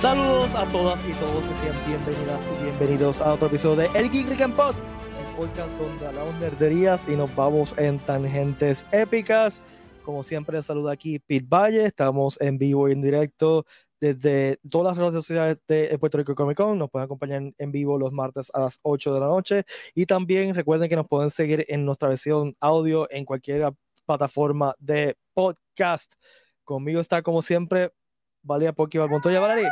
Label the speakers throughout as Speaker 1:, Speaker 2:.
Speaker 1: Saludos a todas y todos y sean bienvenidas y bienvenidos a otro episodio de El Geek and Pod, el podcast donde hablamos nerderías y nos vamos en tangentes épicas. Como siempre, saluda aquí Pete Valle. Estamos en vivo y en directo desde todas las redes sociales de Puerto Rico Comic Con. Nos pueden acompañar en vivo los martes a las 8 de la noche. Y también recuerden que nos pueden seguir en nuestra versión audio en cualquier plataforma de podcast. Conmigo está, como siempre, Valía Poki Montoya. Valeria.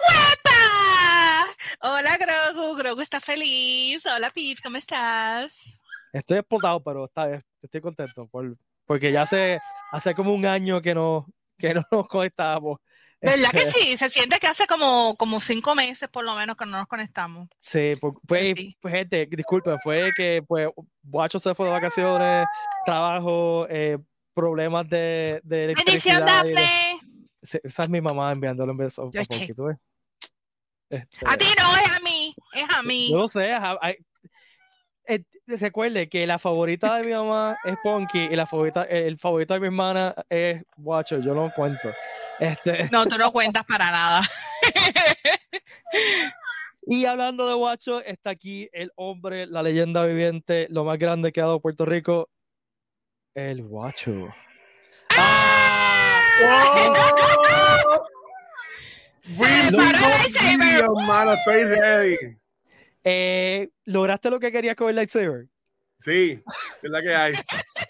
Speaker 2: ¡Guapa! Hola, Grogu. Grogu está feliz. Hola, Pete. ¿Cómo estás?
Speaker 1: Estoy explotado, pero está, estoy contento por, porque ya hace, hace como un año que no, que no nos conectábamos.
Speaker 2: ¿Verdad que sí? Se siente que hace como, como cinco meses por lo menos que no nos conectamos.
Speaker 1: Sí, pues, pues,
Speaker 2: Sí.
Speaker 1: pues, gente, disculpen, fue que pues Guacho se fue de vacaciones, trabajo, eh, problemas de, de
Speaker 2: Bendición,
Speaker 1: electricidad. de-
Speaker 2: Daphne.
Speaker 1: Sí, Esa es mi mamá enviándole un beso a
Speaker 2: sé.
Speaker 1: Porky, ¿tú ves? Este,
Speaker 2: A ti no, es a mí. Es a mí.
Speaker 1: Yo no sé, eh, recuerde que la favorita de mi mamá es Ponky y la favorita, el favorito de mi hermana es Guacho, yo no cuento. Este,
Speaker 2: No, tú no cuentas para nada.
Speaker 1: Y hablando de Guacho, está aquí el hombre, la leyenda viviente, lo más grande que ha dado Puerto Rico, el Guacho.
Speaker 2: ¡Ah!
Speaker 3: Willy,
Speaker 1: Lo-
Speaker 2: Para el lightsaber.
Speaker 3: Willy, mano, estoy ready.
Speaker 1: Eh, ¿Lograste lo que querías con el lightsaber?
Speaker 3: Sí, es la que hay.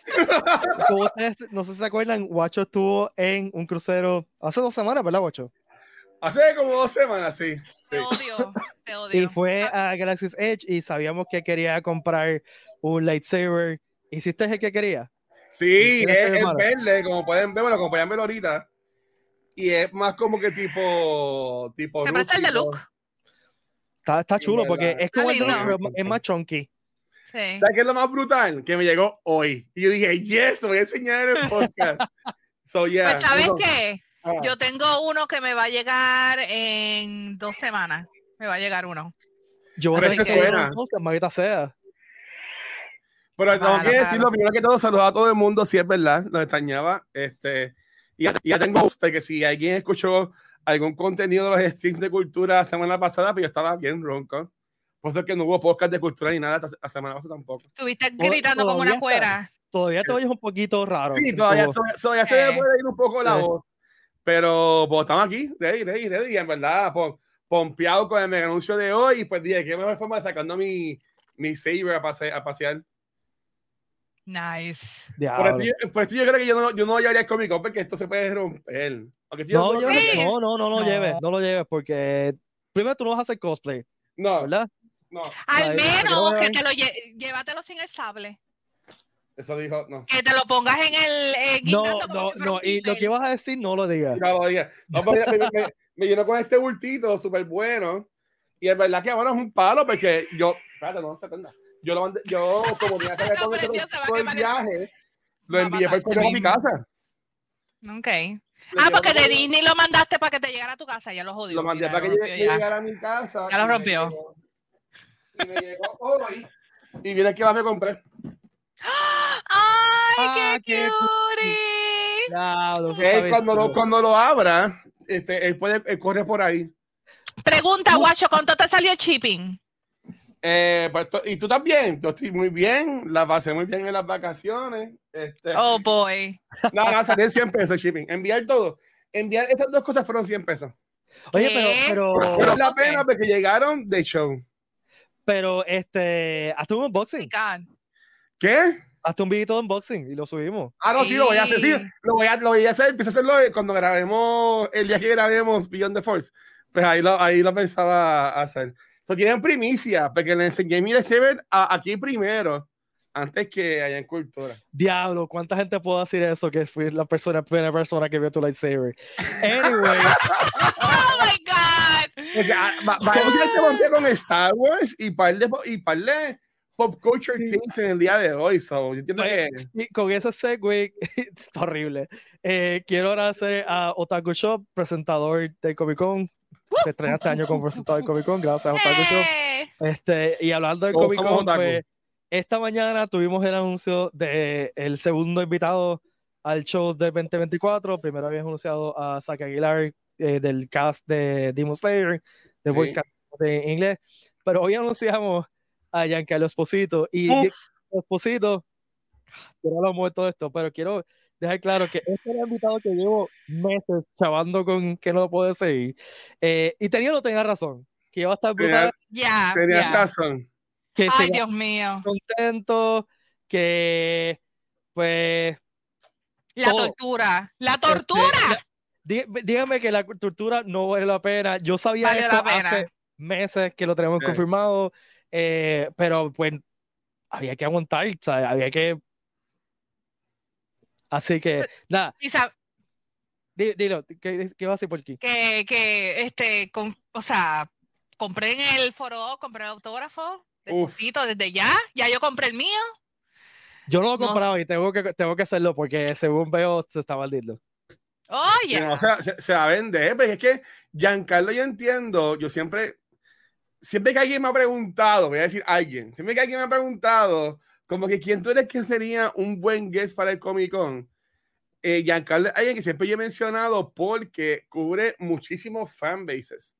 Speaker 1: Como ustedes no sé si se acuerdan, Guacho estuvo en un crucero hace dos semanas, ¿verdad, Guacho?
Speaker 3: Hace como dos semanas, sí. sí.
Speaker 2: Te odio. Te odio.
Speaker 1: Y fue a Galaxy's Edge y sabíamos que quería comprar un lightsaber. ¿Hiciste el que quería?
Speaker 3: Sí,
Speaker 1: ¿Quieres
Speaker 3: es,
Speaker 1: hermano?
Speaker 3: verde, como pueden ver, bueno, como pueden ver ahorita. Y es más como que tipo. tipo
Speaker 2: Se parece al de. Luke.
Speaker 1: Está, está chulo porque es como el de
Speaker 2: lindo.
Speaker 1: Luke, pero es más chunky.
Speaker 2: Sí.
Speaker 3: ¿Sabes qué es lo más brutal? Que me llegó hoy. Y yo dije, yes, te voy a enseñar en el podcast. so, yeah.
Speaker 2: Pues, ¿sabes qué?
Speaker 3: Ah.
Speaker 2: Yo tengo uno que me va a llegar en dos semanas. Me va a llegar uno.
Speaker 1: Yo voy a tener
Speaker 2: es
Speaker 1: que
Speaker 3: suena.
Speaker 1: entonces, sea.
Speaker 3: Pero tengo
Speaker 2: Claro,
Speaker 3: que decir
Speaker 2: claro.
Speaker 3: lo primero que todo, saludar a todo el mundo, si es verdad, lo extrañaba. Este, y ya, ya tengo usted que si alguien escuchó algún contenido de los streams de cultura la semana pasada, pues yo estaba bien ronco. Por eso es que no hubo podcast de cultura ni nada la semana pasada tampoco.
Speaker 2: Estuviste gritando como una cuera.
Speaker 1: Todavía te oyes un poquito raro.
Speaker 3: Sí, todavía, todavía se
Speaker 2: Eh.
Speaker 3: me puede ir un poco la
Speaker 1: Sí.
Speaker 3: voz. Pero pues, estamos aquí, ready, ready, ready. Y en verdad, pom- pompeado con el mega anuncio de hoy. Y pues dije, qué mejor forma de sacando mi, mi saber a, pase- a pasear.
Speaker 2: Nice.
Speaker 3: Por esto, yo- por esto yo creo que yo no, yo no llevaría el Comic Con porque esto se puede romper.
Speaker 1: No,
Speaker 3: no,
Speaker 1: lleves- no, no, no lo lleves, no lo lleves porque primero tú no vas a hacer cosplay,
Speaker 3: no,
Speaker 1: ¿verdad?
Speaker 3: no,
Speaker 2: Al menos
Speaker 1: no,
Speaker 2: que te lo lle- llévatelo sin el sable.
Speaker 3: eso dijo, no.
Speaker 2: Que te lo pongas en el eh,
Speaker 1: No, no,
Speaker 2: si
Speaker 1: no, y lo que vas a decir no lo digas.
Speaker 3: No, lo diga. No, me, me- me llenó con este bultito súper bueno. Y es verdad que bueno, es un palo porque yo, espérate, no se prenda. Yo lo mandé, yo como tenía que
Speaker 2: No,
Speaker 3: con
Speaker 2: pero
Speaker 3: el, viaje, lo envié por correo a mi casa.
Speaker 2: Ok. Ah, porque
Speaker 3: por
Speaker 2: de Disney lo mandaste para que te llegara a tu casa. Ya lo jodió.
Speaker 3: Lo mandé
Speaker 2: mira,
Speaker 3: para que llegara a mi casa.
Speaker 2: Ya lo
Speaker 3: y me
Speaker 2: rompió.
Speaker 3: llegó- Y me llegó hoy. Y viene que va me compré.
Speaker 2: ¡Ay,
Speaker 1: Ah,
Speaker 2: qué
Speaker 1: bien
Speaker 3: cuando lo, cuando lo abra, este, él puede, él corre por ahí.
Speaker 2: Pregunta, Guacho, ¿cuánto te salió el shipping?
Speaker 3: Eh, pues, y tú también, yo estoy muy bien, la pasé muy bien en las vacaciones. Este,
Speaker 2: Oh, boy.
Speaker 3: No, no, salió en 100 pesos shipping. Enviar todo. Enviar estas dos cosas fueron 100 pesos.
Speaker 1: Oye,
Speaker 2: ¿Qué?
Speaker 1: pero,
Speaker 3: Pero la pena porque llegaron de show.
Speaker 1: pero, este, hazte un unboxing.
Speaker 3: ¿Qué?
Speaker 1: hazte un video de unboxing y lo subimos.
Speaker 3: Ah, no, sí, lo voy a hacer. Sí,
Speaker 2: Sí.
Speaker 3: lo voy a, lo voy a hacer. Empiezo a hacerlo cuando grabemos, el día que grabemos Beyond the Force. Pues ahí lo, ahí lo pensaba hacer. Entonces tienen primicia, porque le enseñé mi lightsaber a- aquí primero, antes que allá en Cultura.
Speaker 1: Diablo, ¿cuánta gente puede decir eso que fui la persona, primera persona que vio tu lightsaber? Anyway,
Speaker 2: Oh, my God.
Speaker 3: Porque ah, va- va- mucha gente con Star Wars y par de, y par de pop culture things en el día de hoy. So, yo entiendo que.
Speaker 1: pues, y con ese segue, está horrible. Eh, quiero agradecer a Otaku Shop, presentador del Comic Con. Se estrena este año como presentador del Comic Con, gracias a Otaku.
Speaker 2: Eh,
Speaker 1: Este, y hablando del
Speaker 3: Todos
Speaker 1: Comic Con, pues, esta mañana tuvimos el anuncio de el segundo invitado al show del 2024. Primero habíamos anunciado a Zack Aguilar, eh, del cast de Demon Slayer, del voice
Speaker 3: Sí.
Speaker 1: cast de inglés, pero hoy anunciamos a Giancarlo Esposito y Esposito, quiero hablar de todo esto, pero quiero dejar claro que este es el invitado que llevo meses chavando con que no lo puedo seguir. Eh, y tenía no tenía razón, que iba a estar brutal,
Speaker 2: Ya,
Speaker 3: Tenías
Speaker 2: ya.
Speaker 3: razón.
Speaker 1: que
Speaker 2: Ay,
Speaker 1: se
Speaker 2: Dios mío.
Speaker 1: contento, que pues
Speaker 2: La
Speaker 1: todo.
Speaker 2: tortura. La
Speaker 1: Este,
Speaker 2: tortura.
Speaker 1: dí- dígame que la tortura no vale la pena. Yo sabía
Speaker 2: Valió
Speaker 1: esto
Speaker 2: la pena.
Speaker 1: hace meses que lo tenemos
Speaker 3: Sí.
Speaker 1: confirmado, eh, pero pues había que aguantar, ¿sabes? Había que. Así que, nada, dilo, ¿qué, qué va a hacer por aquí?
Speaker 2: que, que, este, con, o sea, compré en el foro, compré el autógrafo, deposito desde ya, ya yo compré el mío.
Speaker 1: Yo no lo he
Speaker 2: No.
Speaker 1: comprado y tengo que, tengo que hacerlo porque según veo se está maldito.
Speaker 2: Oye,
Speaker 3: No, o sea, se, se va a vender, pero es que Giancarlo yo entiendo, yo siempre, siempre que alguien me ha preguntado, voy a decir alguien, siempre que alguien me ha preguntado, como que quién tú eres que sería un buen guest para el Comic Con, eh, Giancarlo es alguien que siempre yo he mencionado porque cubre muchísimos fanbases.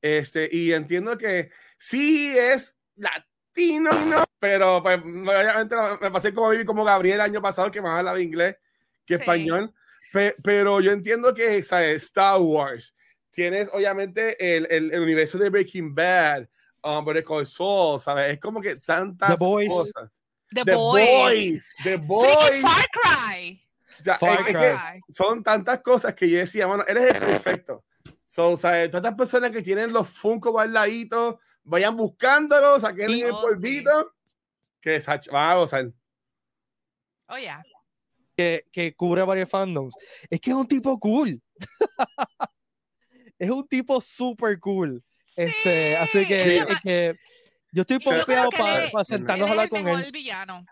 Speaker 3: Este, y entiendo que sí es latino, ¿no? pero pues obviamente me pasé como viví como Gabriel el año pasado que más hablaba inglés que
Speaker 2: Sí.
Speaker 3: español. Pe- pero yo entiendo que ¿sabes? Star Wars, tienes obviamente el, el, el universo de Breaking Bad, um, Better Call Saul, ¿sabes? Es como que tantas
Speaker 1: The Boys.
Speaker 3: cosas.
Speaker 2: The,
Speaker 3: The
Speaker 2: Boys.
Speaker 3: Boys, The
Speaker 2: Freaking
Speaker 3: Boys.
Speaker 2: Far Cry.
Speaker 3: O sea,
Speaker 1: Far
Speaker 3: es- es
Speaker 1: Cry.
Speaker 3: que son tantas cosas que yo decía, bueno, eres el perfecto. So, ¿sabes? Tantas personas que tienen los Funko guardaditos, vayan buscándolos, saquen
Speaker 1: Y-
Speaker 3: el
Speaker 2: Oh,
Speaker 3: polvito, que van a gozar.
Speaker 2: Oye,
Speaker 1: que, que cubre varios fandoms. Es que es un tipo cool. es un tipo super cool. Este, así que,
Speaker 2: Sí.
Speaker 1: es que yo estoy pompeado para
Speaker 2: es-
Speaker 1: sentarnos a
Speaker 2: es
Speaker 1: hablar
Speaker 2: el
Speaker 1: con él.
Speaker 2: villano.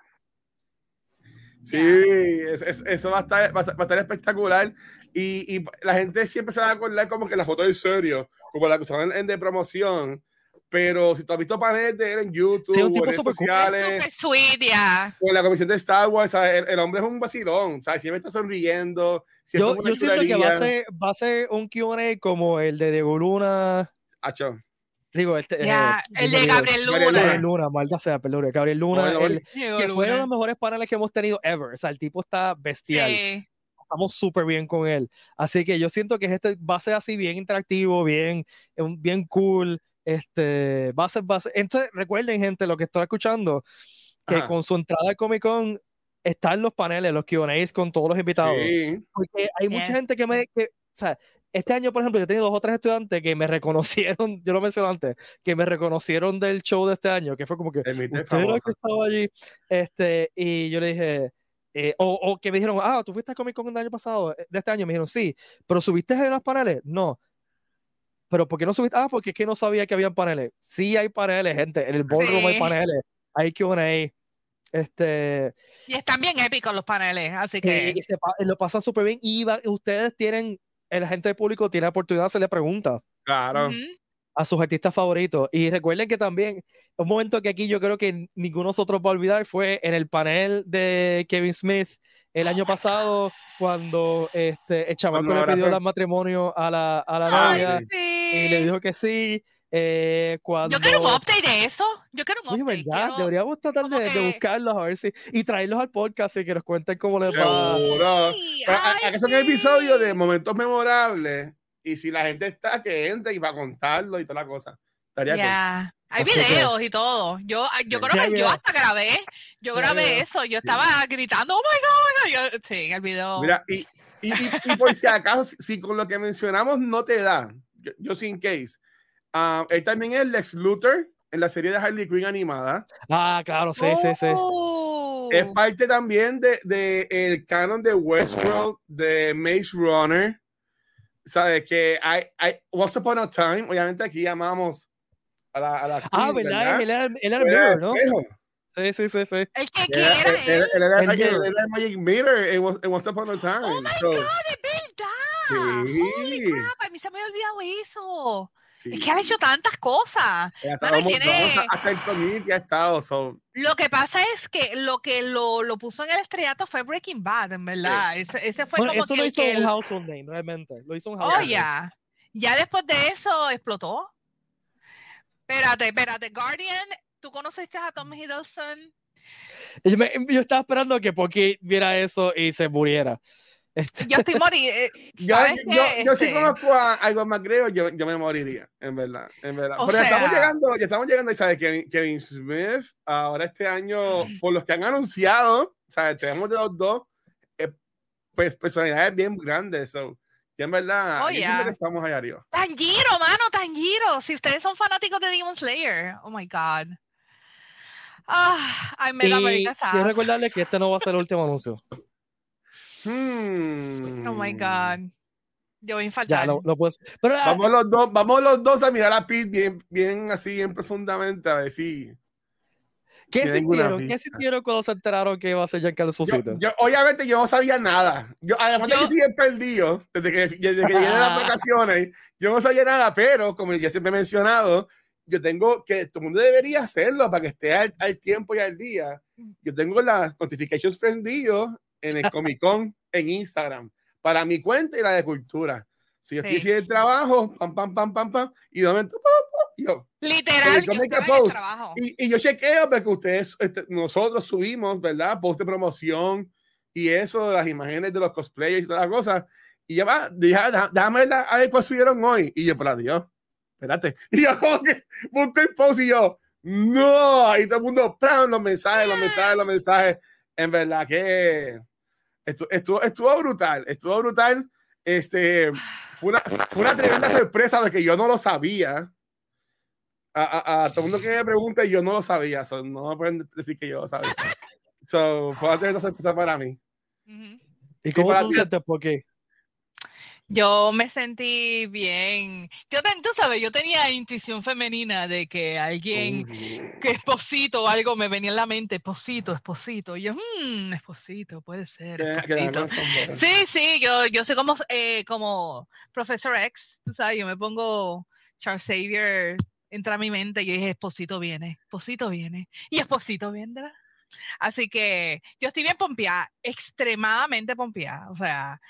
Speaker 3: Sí, es- es- eso va a, estar, va, a, va a estar espectacular. Y, y la gente siempre se va a acordar como que la foto en serio, como la que usaban en de promoción. Pero si tú has visto paneles de él en YouTube,
Speaker 1: Sí, un
Speaker 3: o
Speaker 1: tipo
Speaker 3: en redes
Speaker 1: súper cool.
Speaker 3: sociales,
Speaker 2: Super sweet, ya.
Speaker 3: o en la comisión de Star Wars. El, el hombre es un vacilón, ¿sabes? siempre está sonriendo. Siempre
Speaker 1: Yo,
Speaker 3: es
Speaker 1: yo siento que va a ser, va a ser un QA como el de Diego Luna.
Speaker 3: Acho.
Speaker 1: Digo, este,
Speaker 2: Ya,
Speaker 1: eh,
Speaker 2: el de Gabriel Luna.
Speaker 1: Gabriel Luna, maldita sea, perdón, Gabriel Luna,
Speaker 3: Bueno,
Speaker 1: el- que fue uno de
Speaker 2: Luna.
Speaker 1: los mejores paneles que hemos tenido ever. O sea, el tipo está bestial.
Speaker 2: Sí.
Speaker 1: estamos súper bien con él. Así que yo siento que este va a ser así bien interactivo, bien, un- bien cool. Este, va a ser, va a ser- Entonces, recuerden, gente, lo que estoy escuchando, que
Speaker 3: Ajá.
Speaker 1: con su entrada al Comic Con están los paneles, los QAs con todos los invitados.
Speaker 3: Sí.
Speaker 1: Porque hay mucha
Speaker 2: Yes.
Speaker 1: gente que me. Que, sea, este año, por ejemplo, yo he tenido dos o tres estudiantes que me reconocieron, yo lo mencioné antes, que me reconocieron del show de este año, que fue como que,
Speaker 3: El
Speaker 1: usted era que estaba allí. Este, y yo le dije, eh, o, o que me dijeron, ah, tú fuiste a Comic Con del año pasado, eh, de este año. Me dijeron, sí, pero subiste en los paneles. No. Pero ¿por qué no subiste? Ah, porque es que no sabía que habían paneles. Sí, hay paneles, gente. En el ballroom hay
Speaker 2: Sí.
Speaker 1: paneles. Hay QA. Este,
Speaker 2: Y están bien épicos los paneles, así que.
Speaker 1: y se lo pasan súper bien. Y va- ustedes tienen, el agente de público tiene la oportunidad de hacerle preguntas
Speaker 3: Claro.
Speaker 1: A sus artistas favoritos. Y recuerden que también, un momento que aquí yo creo que ninguno de nosotros va a olvidar fue en el panel de Kevin Smith el año pasado, cuando este, el chamaco le pidió el matrimonio a la, a la
Speaker 3: Ay,
Speaker 1: novia
Speaker 2: sí.
Speaker 1: y le dijo que sí. Eh, cuando...
Speaker 2: Yo quiero un update de eso. Yo quiero un
Speaker 1: Oye,
Speaker 2: update.
Speaker 1: ¿verdad?
Speaker 2: quiero-
Speaker 1: Deberíamos tratar de, de
Speaker 2: que-
Speaker 1: buscarlos a ver si. y traerlos al podcast y que nos cuenten cómo les va.
Speaker 3: Seguro. Son
Speaker 2: sí.
Speaker 3: episodios de momentos memorables. Y si la gente está, que entre y va a contarlo y toda la cosa. Estaría cool.
Speaker 2: Ya. Hay
Speaker 1: que-
Speaker 2: videos y todo. Yo, yo
Speaker 3: Sí.
Speaker 2: creo que yo hasta grabé. Yo grabé eso. Yo estaba gritando, oh my God, oh my God. Yo- sí, en el video.
Speaker 3: Mira, y, y, y- y por si acaso, si, si con lo que mencionamos no te da, yo, yo sin case, ah, él también es Lex Luthor en la serie de Harley Quinn animada.
Speaker 1: Ah, claro, sí, sí, sí.
Speaker 2: Oh.
Speaker 3: Es parte también de, de el canon de Westworld, de Maze Runner. Sabes que hay, hay Once Upon a Time, obviamente aquí llamamos a la, a la
Speaker 1: Ah,
Speaker 3: actriz,
Speaker 1: ¿verdad? Él era, el
Speaker 3: Él era
Speaker 1: mirror, ¿no?
Speaker 3: espejo.
Speaker 1: Sí, sí, sí, sí.
Speaker 2: ¿El que
Speaker 3: Él
Speaker 2: quién
Speaker 3: era-
Speaker 2: era
Speaker 3: él- era
Speaker 1: El
Speaker 3: el Magic Mirror en Once en Once Upon a Time.
Speaker 2: Oh my
Speaker 3: So,
Speaker 2: God, es verdad. Holy
Speaker 3: Sí.
Speaker 2: crap, a mí se me había olvidado eso.
Speaker 3: Sí.
Speaker 2: Es que ha hecho tantas cosas. Bueno, tiene-
Speaker 3: hasta el community ha estado. So,
Speaker 2: Lo que pasa es que lo que lo, lo puso en el estrellato fue Breaking Bad, en verdad. Ese, ese fue
Speaker 1: Bueno,
Speaker 2: como
Speaker 1: eso
Speaker 2: que
Speaker 1: lo
Speaker 2: el
Speaker 1: hizo
Speaker 2: que
Speaker 1: un
Speaker 2: el-
Speaker 1: household name, realmente. Lo hizo un
Speaker 2: Oh,
Speaker 1: household name.
Speaker 2: ya. Ya después de eso explotó. Espérate, espérate, Guardian, ¿tú conociste a Tom Hiddleston?
Speaker 1: Yo, me- yo estaba esperando que Poki viera eso y se muriera. Este,
Speaker 2: Yo estoy morir.
Speaker 3: Yo,
Speaker 2: ¿sabes
Speaker 3: yo,
Speaker 2: qué?
Speaker 3: yo sí
Speaker 2: Este,
Speaker 3: conozco a algo más creo, yo, yo me moriría, en verdad, en verdad.
Speaker 2: O
Speaker 3: Pero ya estamos
Speaker 2: sea-
Speaker 3: llegando, ya estamos llegando y sabes Kevin, Kevin Smith, ahora este año, por los que han anunciado, sabes, tenemos de los dos, eh, pues personalidades bien grandes, so, y en verdad,
Speaker 2: Oh,
Speaker 3: yo
Speaker 2: yeah.
Speaker 3: estamos allá arriba.
Speaker 2: Tanjiro, mano, Tanjiro. Si ustedes son fanáticos de Demon Slayer, oh my god. Ah, I made
Speaker 1: y
Speaker 2: good
Speaker 1: quiero recordarles que este no va a ser el último anuncio.
Speaker 3: Hmm.
Speaker 2: Oh my god. Yo voy a
Speaker 1: Ya,
Speaker 2: infaltar.
Speaker 1: no, no puedes. Pero ah,
Speaker 3: Vamos los dos, vamos los dos a mirar a Pete bien, bien así, bien profundamente, a ver si...
Speaker 1: ¿qué sintieron? ¿Qué sintieron cuando se enteraron que iba a ser Giancarlo
Speaker 3: Yo,
Speaker 1: Esposito?
Speaker 3: yo- obviamente yo no sabía nada. Yo, además de
Speaker 2: Yo-
Speaker 3: que estoy bien perdido, desde que, desde que llegué de las vacaciones, yo no sabía nada, pero como ya siempre he mencionado, yo tengo que, todo el mundo debería hacerlo para que esté al, al tiempo y al día. Yo tengo las notifications prendidos en el Comic Con en Instagram, para mi cuenta y la de cultura. Si yo estoy
Speaker 2: Sí.
Speaker 3: haciendo el trabajo, pam, pam, pam, pam, pam, y de momento, pam, pam, y yo,
Speaker 2: Literal, yo
Speaker 3: Post. y, y yo chequeo porque ustedes, este, nosotros subimos, ¿verdad? Post de promoción y eso, las imágenes de los cosplayers y todas las cosas. Y ya va, deja- deja- déjame ver, a ver cuál subieron hoy. Y yo, para Dios, espérate. Y yo como que busco el post y yo, no, ahí todo el mundo, ¡pram! los mensajes, los mensajes, los mensajes. En verdad que estuvo, estuvo, estuvo brutal, estuvo brutal. Este, fue una, fue una tremenda sorpresa porque yo no lo sabía. A, a- a todo el mundo que me pregunta, yo no lo sabía. so, no me pueden decir que yo lo sabía. So, fue una tremenda sorpresa para mí.
Speaker 1: ¿Y cómo
Speaker 3: para
Speaker 1: tú sientes? ¿Por qué?
Speaker 2: Yo me sentí bien. Yo ten- tú sabes, yo tenía intuición femenina de que alguien
Speaker 3: Uh,
Speaker 2: que esposito o algo me venía en la mente, esposito, esposito. Y yo, mmm, esposito, puede ser, esposito. Sí, sí, yo, yo soy como, eh, como Professor X, tú sabes, yo me pongo Charles Xavier, entra a mi mente y yo dije, esposito viene, esposito viene, y esposito vendrá. Así que yo estoy bien pompeada, extremadamente pompeada, o sea,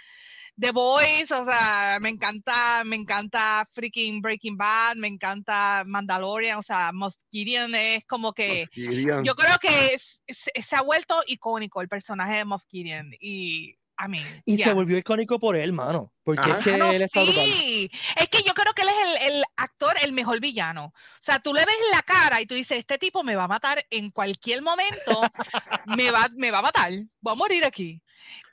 Speaker 2: The Boys, o sea, me encanta, me encanta freaking Breaking Bad, me encanta Mandalorian, o sea, Moff Gideon es como que... Yo creo que es- es- se ha vuelto icónico el personaje de Moff Gideon y a mí.
Speaker 1: Y se volvió icónico por él, mano. Porque
Speaker 3: Ajá.
Speaker 1: es que él está
Speaker 2: sí, es que yo creo que él es el, el actor, el mejor villano. O sea, tú le ves la cara y tú dices, este tipo me va a matar en cualquier momento, me va, me va a matar, voy a morir aquí.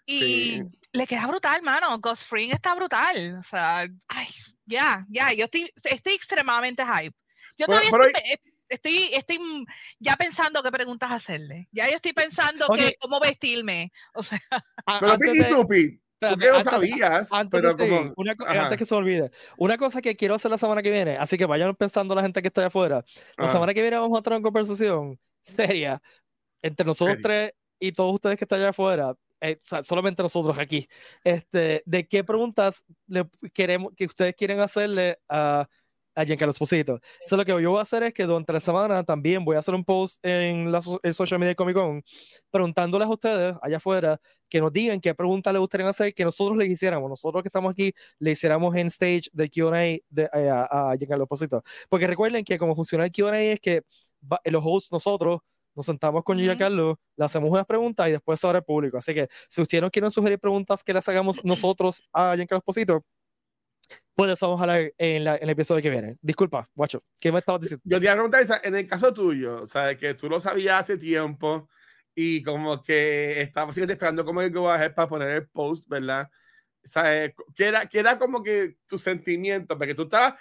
Speaker 2: Y
Speaker 3: Sí.
Speaker 2: Le queda brutal, mano. Ghost Fring está brutal. O sea, ay, ya, ya, yo estoy, estoy extremadamente hype. Yo
Speaker 3: Pero-
Speaker 2: todavía estoy, estoy, estoy ya pensando qué preguntas hacerle. Ya yo estoy pensando
Speaker 1: Ok.
Speaker 2: que cómo vestirme. O sea,
Speaker 1: A-
Speaker 3: Pero
Speaker 1: antes
Speaker 3: Pete,
Speaker 1: de-
Speaker 3: ¿y tú, Pete? Tú
Speaker 1: espérate,
Speaker 3: que lo sabías,
Speaker 1: Antes,
Speaker 3: pero como...
Speaker 1: una antes que se olvide, una cosa que quiero hacer la semana que viene, así que vayan pensando la gente que está allá afuera. La
Speaker 3: Ajá.
Speaker 1: semana que viene vamos a tener una conversación seria entre nosotros tres y todos ustedes que están allá afuera, eh, solamente nosotros aquí, este, de qué preguntas le queremos, que ustedes quieren hacerle a, a Giancarlo Esposito. So, lo que yo voy a hacer es que durante la semana también voy a hacer un post en la en social media de Comic Con preguntándoles a ustedes allá afuera que nos digan qué preguntas les gustaría hacer que nosotros les hiciéramos, nosotros que estamos aquí, le hiciéramos en stage de Q&A de- eh, a, a Giancarlo Esposito. Porque recuerden que como funciona el Q&A es que va- los hosts, nosotros, nos sentamos con
Speaker 2: Ujú.
Speaker 1: Giancarlo, le hacemos unas preguntas y después se abre el público. Así que si ustedes no quieren sugerir preguntas que les hagamos nosotros a Giancarlo Esposito, pues eso vamos a hablar en, la- en el episodio que viene. Disculpa, guacho, ¿qué me estabas diciendo?
Speaker 3: Yo te iba a preguntar, en el caso tuyo, o sea, que tú lo sabías hace tiempo y como que estabas siguiente esperando cómo es que vas a hacer para poner el post, ¿verdad? O sea, eh, ¿qué era, qué era como que tu sentimiento? Porque tú estabas,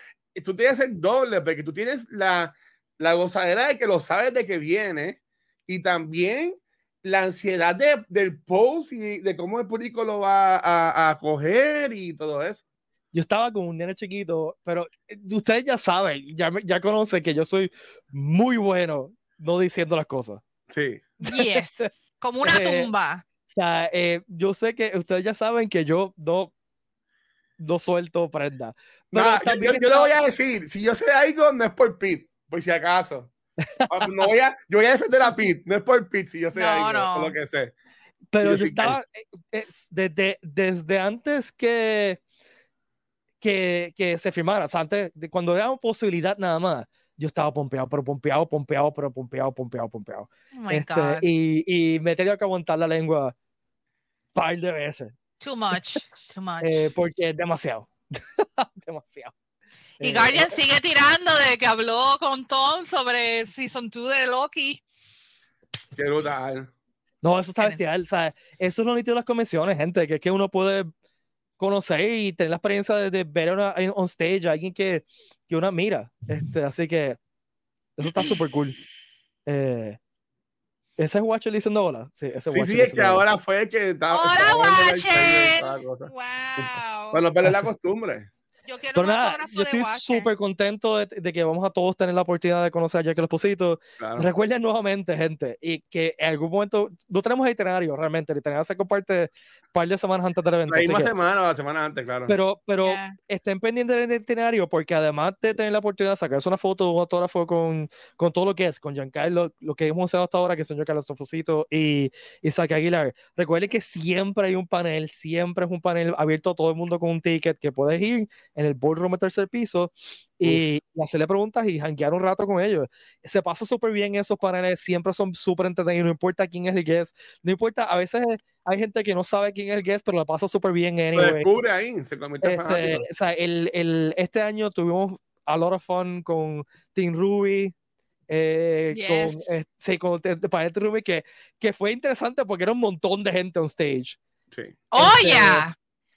Speaker 3: tú tienes el doble, porque tú tienes la, la gozadera de que lo sabes de que viene y también la ansiedad de, del post y de cómo el público lo va a, a coger y todo eso.
Speaker 1: Yo estaba con un nene chiquito, pero eh, ustedes ya saben, ya, ya conocen que yo soy muy bueno no diciendo las cosas.
Speaker 3: Sí.
Speaker 2: yes, como una
Speaker 1: Eh,
Speaker 2: tumba.
Speaker 1: O sea, eh, yo sé que ustedes ya saben que yo no, no suelto prenda. Pero
Speaker 3: Nah, yo-
Speaker 1: también
Speaker 3: yo, yo le
Speaker 1: estaba-
Speaker 3: voy a decir, si yo sé algo, no es por Pete, por si acaso. Ah, No voy a, yo voy a defender a Pete, no es por Pete, si yo sé
Speaker 2: No,
Speaker 3: algo,
Speaker 2: no.
Speaker 3: lo que sé.
Speaker 1: Pero
Speaker 3: yo
Speaker 1: yo estaba, eh, es- desde, desde antes que, que, que se firmara. O sea, antes, de, cuando era una posibilidad nada más, yo estaba pompeado, pero pompeado, pompeado, pero pompeado, pompeado, pompeado.
Speaker 2: Oh my
Speaker 1: Este,
Speaker 2: God.
Speaker 1: y, y me he tenido que aguantar la lengua par de veces,
Speaker 2: Too much. Too much.
Speaker 1: eh, porque es demasiado. demasiado.
Speaker 2: Y Guardian sigue tirando de que habló con Tom sobre Season 2 de Loki.
Speaker 3: Qué brutal.
Speaker 1: No, eso está bestial. O sea, eso es lo nítido de las convenciones, gente, que es que uno puede conocer y tener la experiencia de, de ver una, en- on stage a alguien que, que uno admira. Este, así que eso está súper cool. Eh, ¿Ese es Watcher diciendo hola? Sí, ese
Speaker 3: Sí, sí, es que ahora fue que estaba.
Speaker 2: ¡Hola, Watcher! wow.
Speaker 3: Para no perder la costumbre.
Speaker 2: Yo quiero
Speaker 1: Pero
Speaker 2: un
Speaker 1: nada,
Speaker 2: autógrafo
Speaker 1: yo estoy súper contento de, de que vamos a todos tener la oportunidad de conocer a Jack el Esposito.
Speaker 3: Claro.
Speaker 1: Recuerden nuevamente, gente, y que en algún momento no tenemos itinerario realmente, el itinerario se comparte un par de semanas antes del evento.
Speaker 3: La misma
Speaker 1: que-
Speaker 3: semana o la semana antes, claro.
Speaker 1: pero, pero
Speaker 2: Yeah.
Speaker 1: estén pendientes del itinerario porque además de tener la oportunidad de sacarse una foto, un autógrafo con, con todo lo que es, con Giancarlo, lo que hemos usado hasta ahora, que son Giancarlo Stofusito y Isaac Aguilar. Recuerden que siempre hay un panel, siempre es un panel abierto a todo el mundo con un ticket que puedes ir en el boardroom al tercer piso y hacerle preguntas y janguear un rato con ellos. Se pasa súper bien esos paneles, siempre son súper entretenidos, no importa quién es el guest, no importa, a veces hay gente que no sabe quién es el guest, pero la pasa súper bien
Speaker 3: Lo
Speaker 1: anyway.
Speaker 3: descubre ahí, se convierte
Speaker 1: Este, o sea, el, el- este año tuvimos a lot of fun con Team Ruby. eh,
Speaker 2: Yes.
Speaker 1: con, eh, sí, con el panel de Ruby que, que fue interesante porque era un montón de gente on stage.
Speaker 3: Sí.
Speaker 2: ¡Oh,
Speaker 1: este,
Speaker 2: yeah!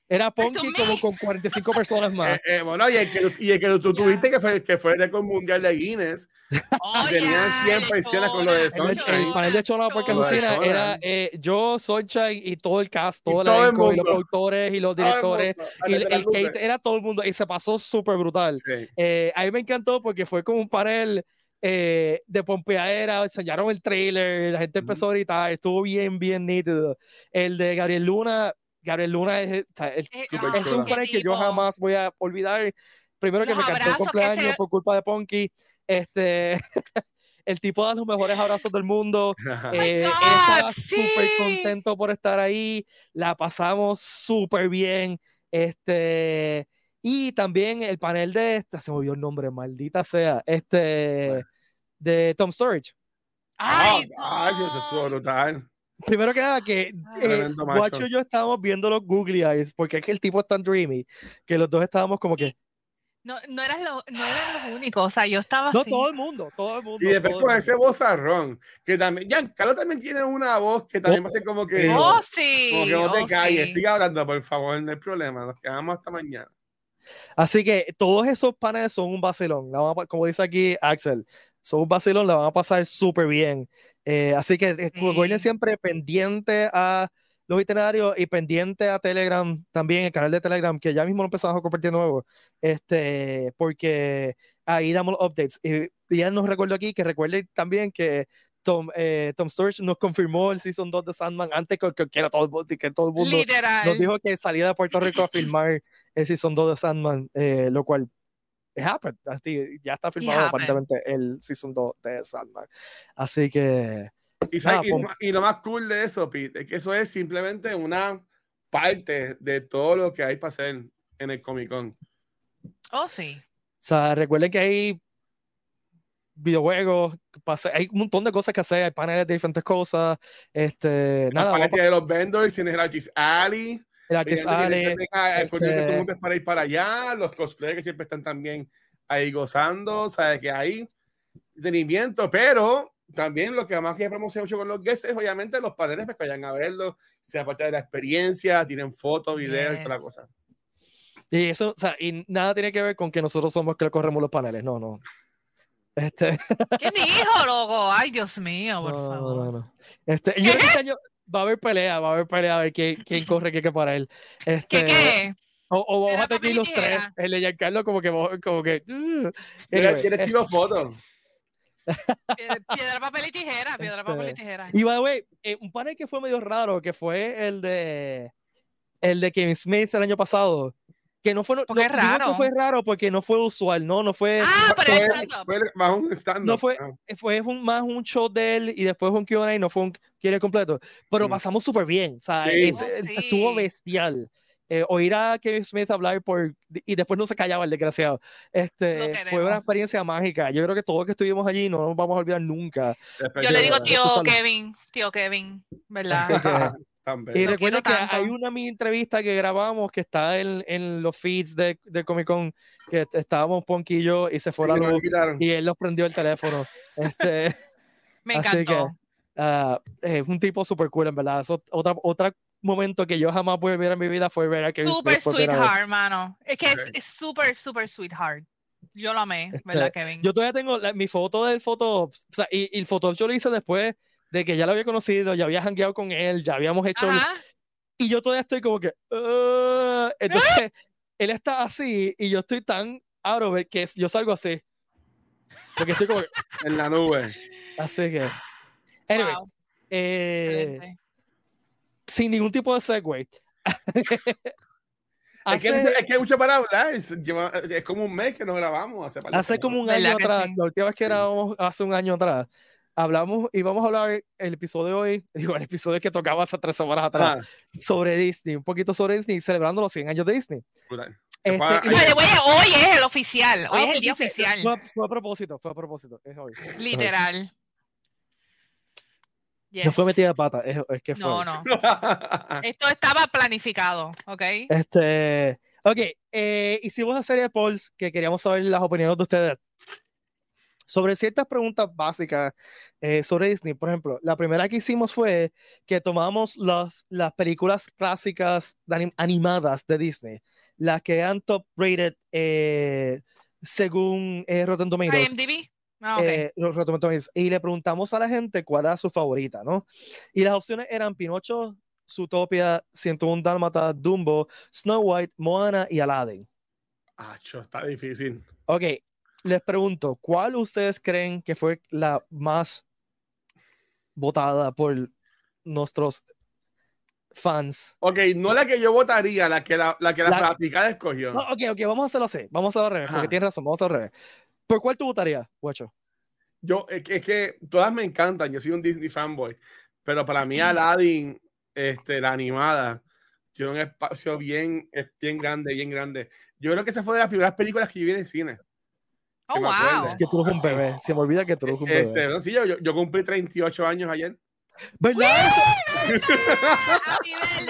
Speaker 1: Era
Speaker 2: to
Speaker 1: como con 45 personas más.
Speaker 3: Eh, eh, bueno, y el que, y el que tú
Speaker 2: Ya.
Speaker 3: tuviste que fue, que fue el récord mundial de Guinness.
Speaker 2: ¡Oh,
Speaker 3: tenían
Speaker 2: yeah!
Speaker 3: 100
Speaker 2: el
Speaker 3: personas con lo de Sunshine.
Speaker 1: el panel de
Speaker 3: de
Speaker 1: Azucena
Speaker 3: Chona.
Speaker 1: era eh, yo, Sunshine y todo el cast, todo el
Speaker 3: todo el
Speaker 1: elenco, y los productores y los
Speaker 3: Todo el
Speaker 1: directores. Y el, el era todo el mundo y se pasó súper brutal.
Speaker 3: Sí.
Speaker 1: Eh, a mí me encantó porque fue como un panel eh, de pompeadera, enseñaron el trailer, la gente empezó a gritar, estuvo bien, bien nítido. El de Gabriel Luna, Gabriel Luna es, o sea, es-
Speaker 2: Eh, ah,
Speaker 1: es un panel que yo jamás voy a olvidar. Primero que
Speaker 2: Los
Speaker 1: me cantó el cumpleaños
Speaker 2: se-
Speaker 1: por culpa de Ponky. Este, el tipo da los mejores abrazos del mundo. Eh, él estaba
Speaker 2: God,
Speaker 1: súper
Speaker 2: sí.
Speaker 1: contento por estar ahí. La pasamos súper bien. Este, y también el panel de esta, se me olvidó el nombre, maldita sea, este,
Speaker 3: Bueno.
Speaker 1: de Tom Storage.
Speaker 2: ¡Ay,
Speaker 3: Ah, ay, eso estuvo
Speaker 2: no!
Speaker 3: brutal.
Speaker 1: Primero que nada, que eh. Guacho y yo estábamos viendo los Googly Eyes, porque es que el tipo es tan dreamy, que los dos estábamos como que,
Speaker 2: No, no, eras lo- no eran los únicos, o sea, yo estaba
Speaker 1: no,
Speaker 2: así.
Speaker 1: todo el mundo, todo el mundo.
Speaker 3: Y después con ese vozarrón, que también, Giancarlo también tiene una voz que también va a ser como que,
Speaker 2: ¡Oh, sí!
Speaker 3: como que no te
Speaker 2: oh,
Speaker 3: calles,
Speaker 2: sí.
Speaker 3: sigue hablando, por favor, no hay problema, nos quedamos hasta mañana.
Speaker 1: Así que todos esos paneles son un vacilón. la van a pa- como dice aquí Axel, son un vacilón, la van a pasar súper bien. Eh, así que
Speaker 2: Sí.
Speaker 1: siempre pendiente a los itinerarios y pendiente a Telegram también, el canal de Telegram, que ya mismo lo empezamos a compartir nuevo, este, porque ahí damos los updates. Y, y ya nos recuerdo aquí que recuerden también que Tom, eh, Tom Sturridge nos confirmó el Season 2 de Sandman antes que, que, que era todo, que todo el mundo
Speaker 2: Literal.
Speaker 1: nos dijo que salía de Puerto Rico a filmar el Season 2 de Sandman, eh, lo cual it happened. Así, ya está filmado aparentemente el Season 2 de Sandman. Así que,
Speaker 3: Y, ¿sabes?
Speaker 1: Nada,
Speaker 3: y, lo más- y lo más cool de eso, Pete, es que eso es simplemente una parte de todo lo que hay para hacer en el Comic Con.
Speaker 2: Oh, sí.
Speaker 1: o sea, recuerden que hay videojuegos, hay un montón de cosas que hacer, hay paneles de diferentes cosas. Este, nada,
Speaker 3: parte de los vendors, tienes el Artist Alley,
Speaker 1: a- el Artist
Speaker 3: Evidente que siempre tenga el que todo el
Speaker 1: este-
Speaker 3: mundo es para ir para allá, los cosplayers que siempre están también ahí gozando, sabes que hay entretenimiento, pero también lo que más que promocionar mucho con los guests es obviamente los paneles para que vayan a verlo, sea parte de la experiencia, tienen fotos, videos y toda la cosa.
Speaker 1: Y eso, o sea, y nada tiene que ver con que nosotros somos que corremos los paneles, no, no. Este,
Speaker 2: ¿Quién dijo, loco? Ay, Dios mío, por
Speaker 1: no,
Speaker 2: favor.
Speaker 1: no, no. Este, yo este año va a haber pelea, va a haber pelea a ver quién, quién corre qué que para él. Este,
Speaker 2: ¿Qué qué?
Speaker 1: O, o vamos a tener los tres. El de Giancarlo como que como que uh,
Speaker 3: ¿Quieres,
Speaker 1: anyway,
Speaker 3: ¿quieres
Speaker 1: eh,
Speaker 3: tiro fotos?
Speaker 2: Piedra, piedra, papel y tijera. Piedra, papel y
Speaker 1: Este,
Speaker 2: tijera.
Speaker 1: Y by the way, eh, un panel que fue medio raro, que fue el de el de Kevin Smith el año pasado. Que no fue, no,
Speaker 2: Porque es
Speaker 1: digo que
Speaker 2: raro.
Speaker 1: fue raro porque no fue usual, no, no fue,
Speaker 2: Ah, pero
Speaker 3: Fue,
Speaker 2: es
Speaker 3: fue más un stand
Speaker 1: no fue, fue un- más un show de él y después un Q&A, no fue un Q&A completo, pero
Speaker 3: Mm.
Speaker 1: pasamos súper bien, o sea,
Speaker 3: Sí.
Speaker 1: ese-
Speaker 2: Oh,
Speaker 1: estuvo
Speaker 2: sí.
Speaker 1: bestial. eh, oír a Kevin Smith hablar por y después no se callaba el desgraciado. Este, fue una experiencia mágica. Yo creo que todos que estuvimos allí no nos vamos a olvidar nunca.
Speaker 2: Yo le digo tío
Speaker 1: escúchalo.
Speaker 2: Kevin, tío Kevin, ¿verdad?
Speaker 1: Y
Speaker 3: bello.
Speaker 2: Lo
Speaker 1: recuerden que
Speaker 2: tanto.
Speaker 1: hay una mini entrevista que grabamos que está en, en los feeds de, de Comic Con, que est- estábamos Ponky y yo y se fue la
Speaker 3: Sí, nos
Speaker 1: luz y él nos prendió el teléfono. Este,
Speaker 2: Me
Speaker 1: Así que-
Speaker 2: encantó.
Speaker 1: ah, es un tipo super cool, en verdad. Eso, otra, otro momento que yo jamás voy a ver en mi vida fue ver a Kevin
Speaker 2: Super sweetheart, hermano. Es que es-
Speaker 3: Ok.
Speaker 2: es super, super sweetheart. Yo lo amé,
Speaker 1: Este,
Speaker 2: ¿verdad, Kevin?
Speaker 1: Yo todavía tengo la- mi foto del foto, o sea, y, y el foto yo lo hice después de que ya lo había conocido, ya había jangueado con él, ya habíamos hecho,
Speaker 2: Ajá.
Speaker 1: y yo todavía estoy como que, "Ah", entonces, él está así y yo estoy tan out of it que yo salgo así. Porque estoy como, que,
Speaker 3: En la nube.
Speaker 1: así que. Anyway,
Speaker 2: Wow,
Speaker 1: eh, sin ningún tipo de segue.
Speaker 3: Es que,
Speaker 1: hace,
Speaker 3: es que hay mucho para hablar. Es, es como un mes que nos grabamos. Hace,
Speaker 1: hace como un
Speaker 2: ¿Verdad
Speaker 1: año atrás,
Speaker 2: sí?
Speaker 1: la última vez que
Speaker 3: Sí.
Speaker 1: grabamos hace un año atrás, hablamos y vamos a hablar el episodio de hoy, digo, el episodio que tocaba hace tres semanas atrás,
Speaker 3: Ah,
Speaker 1: sobre Disney, un poquito sobre Disney, celebrando los 100 años de Disney. Este, y
Speaker 2: hoy es el oficial. Hoy
Speaker 1: Ah,
Speaker 2: es el día oficial.
Speaker 1: Fue, a- fue a propósito, fue a propósito. Es hoy.
Speaker 2: Literal.
Speaker 1: No
Speaker 2: Yes.
Speaker 1: fue metida de pata, es, es que fue.
Speaker 2: No, no. Esto estaba planificado, ¿ok?
Speaker 1: Este, ok, eh, hicimos una serie de polls que queríamos saber las opiniones de ustedes sobre ciertas preguntas básicas eh, sobre Disney. Por ejemplo, la primera que hicimos fue que tomamos las, las películas clásicas de anim- animadas de Disney, las que eran top rated eh, según eh, Rotten Tomatoes.
Speaker 2: IMDb. Ah, ok.
Speaker 1: eh, los Rotten Tomatoes, y le preguntamos a la gente cuál era su favorita, ¿no? Y las opciones eran Pinocho, Zootopia, 101 Dálmata, Dumbo, Snow White, Moana y Aladdin.
Speaker 3: Acho, está difícil.
Speaker 1: Ok, les pregunto, ¿cuál ustedes creen que fue la más votada por nuestros fans?
Speaker 3: Ok, no la que yo votaría, la que la, la, que la,
Speaker 1: La-
Speaker 3: fanaticada escogió.
Speaker 1: No, ok, ok, vamos a hacerlo así, vamos a hacerlo al revés, porque tienes razón, vamos a hacerlo al revés. ¿Por cuál tú votarías, Guacho?
Speaker 3: Yo, es que, es que todas me encantan. Yo soy un Disney fanboy. Pero para mí, Aladdin, este, la animada, tiene un espacio bien, es bien grande, bien grande. Yo creo que esa fue de las primeras películas que yo vi en el cine.
Speaker 2: Oh, wow.
Speaker 1: Es que tú eres un bebé, se me olvida que tú eres un bebé.
Speaker 3: Este, no, sí, yo, yo, cumplí 38 años ayer.
Speaker 1: ¿Verdad?